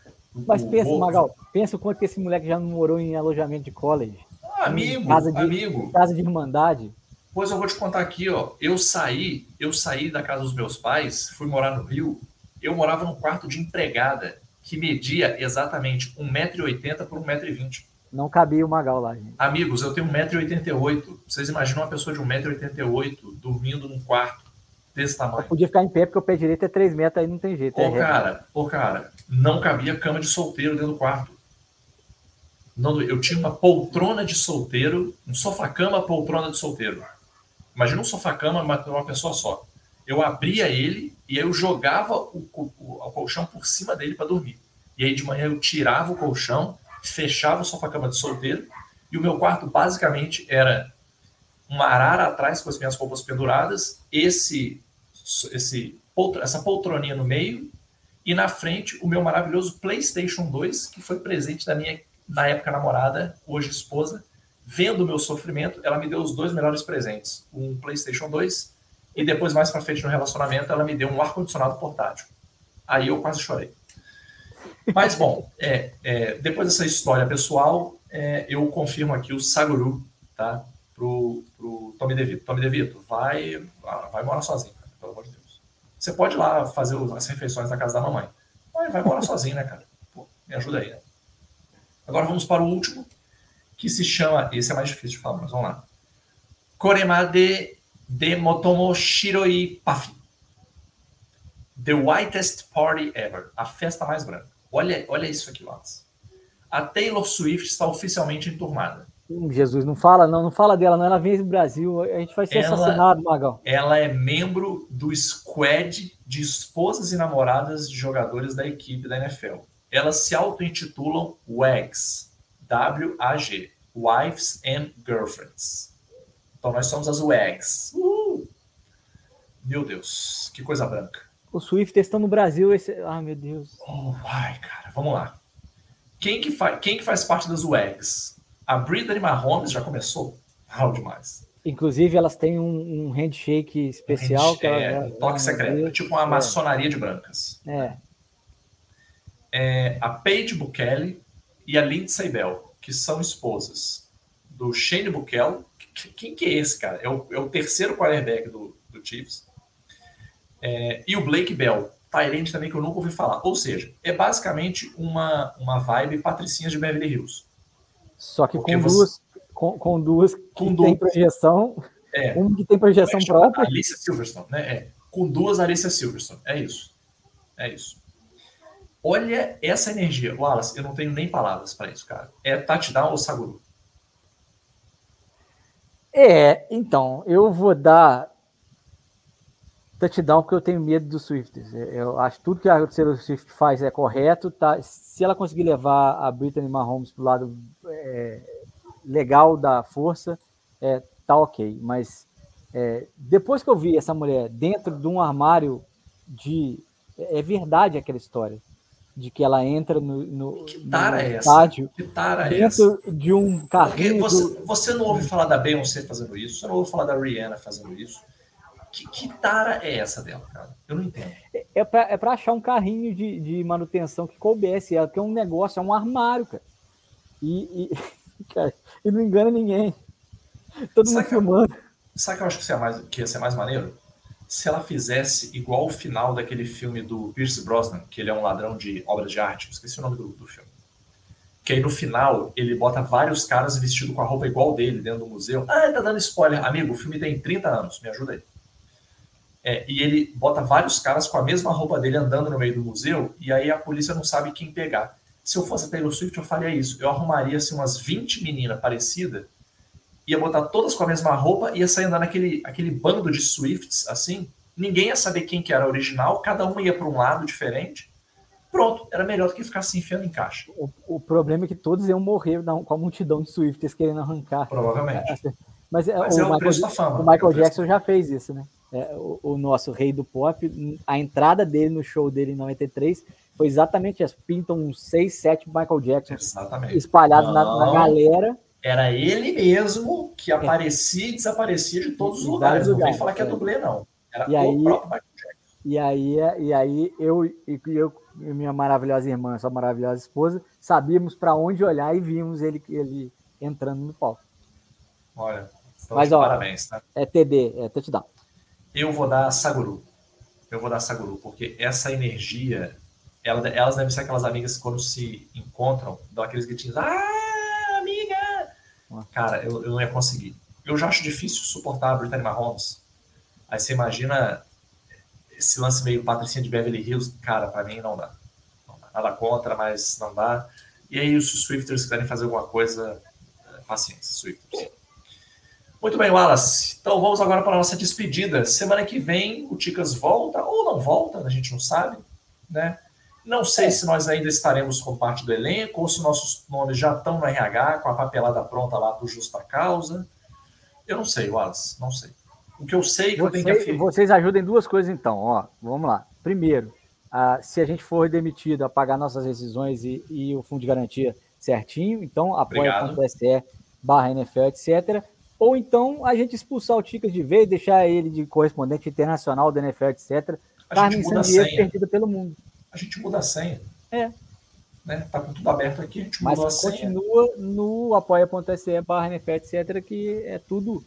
Mas o- pensa, o- Magal, pensa o quanto que esse moleque já não morou em alojamento de college, Ah, amigo, casa de- amigo. casa de irmandade. Pois eu vou te contar aqui, ó. Eu saí, eu saí da casa dos meus pais, fui morar no Rio. Eu morava num quarto de empregada que media exatamente 1,80m por 1,20m. Não cabia o Magal lá, gente. Amigos, eu tenho 1,88m. Vocês imaginam uma pessoa de 1,88m dormindo num quarto desse Eu tamanho? podia ficar em pé porque o pé direito é 3 metros, aí não tem jeito. é Ô, reto. cara, ô, cara, não cabia cama de solteiro dentro do quarto. Não, eu tinha uma poltrona de solteiro, um sofá-cama, poltrona de solteiro. Imagina um sofá-cama, uma pessoa só. Eu abria ele e aí eu jogava o, o- o colchão por cima dele para dormir. E aí de manhã eu tirava o colchão, fechava o sofá-cama de solteiro e o meu quarto basicamente era uma arara atrás com as minhas roupas penduradas, esse, esse essa poltroninha no meio e na frente o meu maravilhoso PlayStation 2, que foi presente da minha na época namorada, hoje esposa, vendo o meu sofrimento, ela me deu os dois melhores presentes, um PlayStation 2 e depois mais para frente no relacionamento ela me deu um ar condicionado portátil. Aí eu quase chorei. Mas bom, é, é, depois dessa história pessoal, é, eu confirmo aqui o Saguru, tá? Pro, pro Tommy DeVito. Tommy DeVito, vai, vai morar sozinho, cara, pelo amor de Deus. Você pode ir lá fazer as refeições na casa da mamãe. Mas vai morar sozinho, né, cara? Pô, me ajuda aí, né? Agora vamos para o último, que se chama. Esse é mais difícil de falar, mas vamos lá. Koremade de Motomo Shiroi Pafi. The Whitest Party Ever. A festa mais branca. Olha, olha isso aqui, Wallace. A Taylor Swift está oficialmente enturmada. Jesus, não fala, não, não fala dela, não. Ela vem do Brasil, a gente vai ser Ela- assassinado, Magal. Ela é membro do squad de esposas e namoradas de jogadores da equipe da NFL. Elas se auto-intitulam WAGs. W-A-G. Wives and Girlfriends. Então nós somos as WAGs. Uhul. Meu Deus, que coisa branca. Os Swift estão no Brasil. Esse... Ah, meu Deus. Oh, ai, cara, vamos lá. Quem que, fa quem que faz parte das WAGs? A Brittany Mahomes já começou? Mal demais. Inclusive, elas têm um, um handshake especial. que ela- é, um toque secreto. É tipo uma É. maçonaria de brancas. É, é a Paige Bukele e a Lindsay Bell, que são esposas do Shane Bukele. Que- Quem que é esse, cara? É o, é o terceiro quarterback do, do Chiefs. É, e o Blake Bell, Tyrande também, que eu nunca ouvi falar. Ou seja, é basicamente uma, uma vibe patricinhas de Beverly Hills. só que Porque com você- duas, com, com duas que Com tem duas. projeção, É, uma que tem projeção Chama própria. Alicia Silverstone, né? É, com duas Alicia Silverstone. É isso. É isso. Olha essa energia. Wallace, eu não tenho nem palavras para isso, cara. É touchdown ou Saguru? É, então, eu vou dar touchdown porque eu tenho medo dos Swifts. Eu acho que tudo que a Taylor Swift faz é correto. Tá? Se ela conseguir levar a Brittany Mahomes para o lado é, legal da força, é, tá ok. Mas é, depois que eu vi essa mulher dentro de um armário de. É verdade aquela história. De que ela entra no, no, Que tara no é estádio Que tara é essa? dentro de um carrinho. você, do- você não ouve falar da Beyoncé fazendo isso, você não ouve falar da Rihanna fazendo isso. Que, que tara é essa dela, cara? Eu não entendo. É pra, é pra achar um carrinho de, de manutenção que coubesse ela, que é um negócio, é um armário, cara. E, e, cara, e não engana ninguém. Todo mundo Saca- filmando. Sabe o que eu acho que ia, mais, que ia ser mais maneiro? Se ela fizesse igual o final daquele filme do Pierce Brosnan, que ele é um ladrão de obras de arte, esqueci o nome do, do filme. Que aí no final ele bota vários caras vestidos com a roupa igual dele dentro do museu. Ah, tá dando spoiler. Amigo, o filme tem 30 anos, me ajuda aí. É, e ele bota vários caras com a mesma roupa dele andando no meio do museu, e aí a polícia não sabe quem pegar. Se eu fosse a Taylor Swift, eu faria isso. Eu arrumaria assim, umas 20 meninas parecidas ia botar todas com a mesma roupa, ia sair andando aquele, aquele bando de Swifts, assim, ninguém ia saber quem que era original, cada uma ia para um lado diferente. Pronto, era melhor do que ficar se enfiando em caixa, O, o problema é que todos iam morrer na- com a multidão de Swifts querendo arrancar. provavelmente. Mas, é, Mas o, é o Michael, da fama. o É o Michael Jackson já fez isso, né? É, o, o nosso rei do pop, a entrada dele no show dele em 93 foi exatamente essa. Pintam uns 6, 7 Michael Jackson Exatamente. espalhados na, na galera. Era ele mesmo que aparecia e desaparecia de todos os lugares. vários Não vem lugares, falar que é é. dublê, não. Era E o aí- próprio Michael Jackson. E aí, e aí eu, e eu e minha maravilhosa irmã, sua maravilhosa esposa, sabíamos para onde olhar e vimos ele, ele entrando no palco. Olha, então, Mas, ó, parabéns, tá? É TD, é touchdown. Eu vou dar Saguru. Eu vou dar Saguru, porque essa energia, ela- elas devem ser aquelas amigas que quando se encontram, dão aqueles gritinhos, ah, amiga! Cara, eu, eu não ia conseguir. Eu já acho difícil suportar a Brittany Mahomes. Aí você imagina esse lance meio patricinha de Beverly Hills, cara, pra mim não dá. Não dá. Nada contra, mas não dá. E aí, se os Swifters quiserem fazer alguma coisa, é, paciência, Swifters. Muito bem, Wallace. Então vamos agora para a nossa despedida. Semana que vem o Ticas volta ou não volta, a gente não sabe, né? Não sei se nós ainda estaremos com parte do elenco ou se nossos nomes já estão no RH com a papelada pronta lá por justa causa. Eu não sei, Wallace, não sei. O que eu sei é que eu tenho que Vocês, afirmar. vocês ajudem duas coisas então, ó. Vamos lá. Primeiro, ah, se a gente for demitido a pagar nossas rescisões e, e o fundo de garantia certinho, então apoia.se barra NFL, etc. Ou então a gente expulsar o Ticas de vez, deixar ele de correspondente internacional da NFL, etc. A Carmen muda Sandiego perdida pelo mundo. A gente muda a senha. É. Né? Tá com tudo aberto aqui, a gente Mas mudou a senha. continua no apoia.se barra NFL, etc., que é tudo,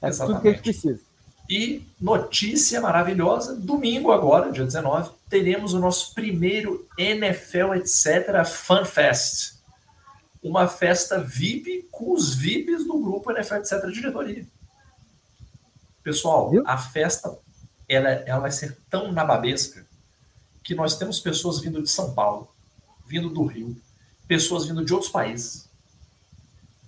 é tudo que a gente Exatamente. precisa. E notícia maravilhosa, domingo agora, dia 19, teremos o nosso primeiro NFL etc. Fan Fest. Uma festa VIP com os VIPs do grupo NFL etc. diretoria. Pessoal, Viu? a festa ela, ela vai ser tão nababesca que nós temos pessoas vindo de São Paulo, vindo do Rio, pessoas vindo de outros países.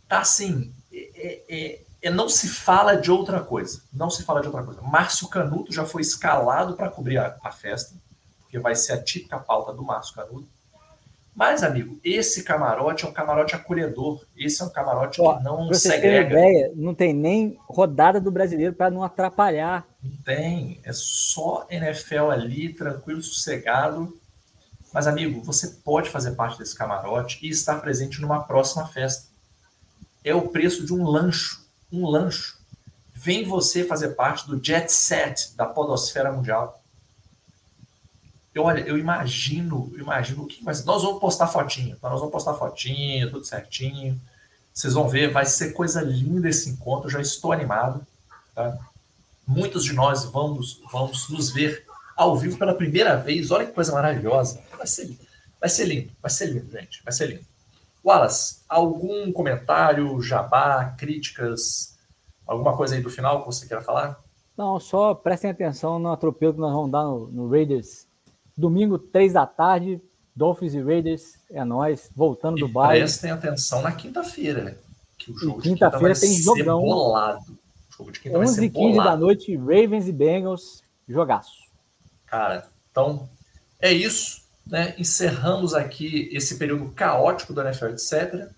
Tá assim, é- é- é- não se fala de outra coisa. Não se fala de outra coisa. Márcio Canuto já foi escalado para cobrir a, a festa, porque vai ser a típica pauta do Márcio Canuto. Mas, amigo, esse camarote é um camarote acolhedor. Esse é um camarote Ó, que não segrega. ideia, não tem nem rodada do brasileiro para não atrapalhar. Não tem. É só NFL ali, tranquilo, sossegado. Mas, amigo, você pode fazer parte desse camarote e estar presente numa próxima festa. É o preço de um lancho. Um lancho. Vem você fazer parte do jet set da podosfera mundial. Eu, olha, eu imagino, imagino o que vai ser. Nós vamos postar fotinho, tá? nós vamos postar fotinho, tudo certinho. Vocês vão ver, vai ser coisa linda esse encontro. Já estou animado, tá? Muitos de nós vamos, vamos nos ver ao vivo pela primeira vez. Olha que coisa maravilhosa. Vai ser, vai ser lindo, vai ser lindo, gente. Vai ser lindo. Wallace, algum comentário, jabá, críticas, alguma coisa aí do final que você queira falar? Não, só prestem atenção no atropelo que nós vamos dar no, no Raiders. Domingo, três da tarde, Dolphins e Raiders, é nós, voltando do E bairro. prestem atenção na quinta-feira, que o jogo de quinta-feira quinta tem jogão. bolado. O jogo de quinta vai 11 ser e 15 da noite, Ravens e Bengals, jogaço. Cara, então é isso, né? Encerramos aqui esse período caótico do NFL, etc.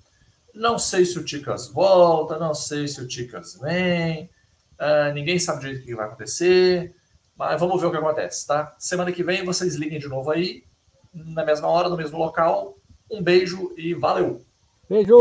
Não sei se o Ticas volta, não sei se o Ticas vem, ah, ninguém sabe direito o que vai acontecer, mas vamos ver o que acontece, tá? Semana que vem vocês liguem de novo aí, na mesma hora, no mesmo local. Um beijo e valeu! Beijo!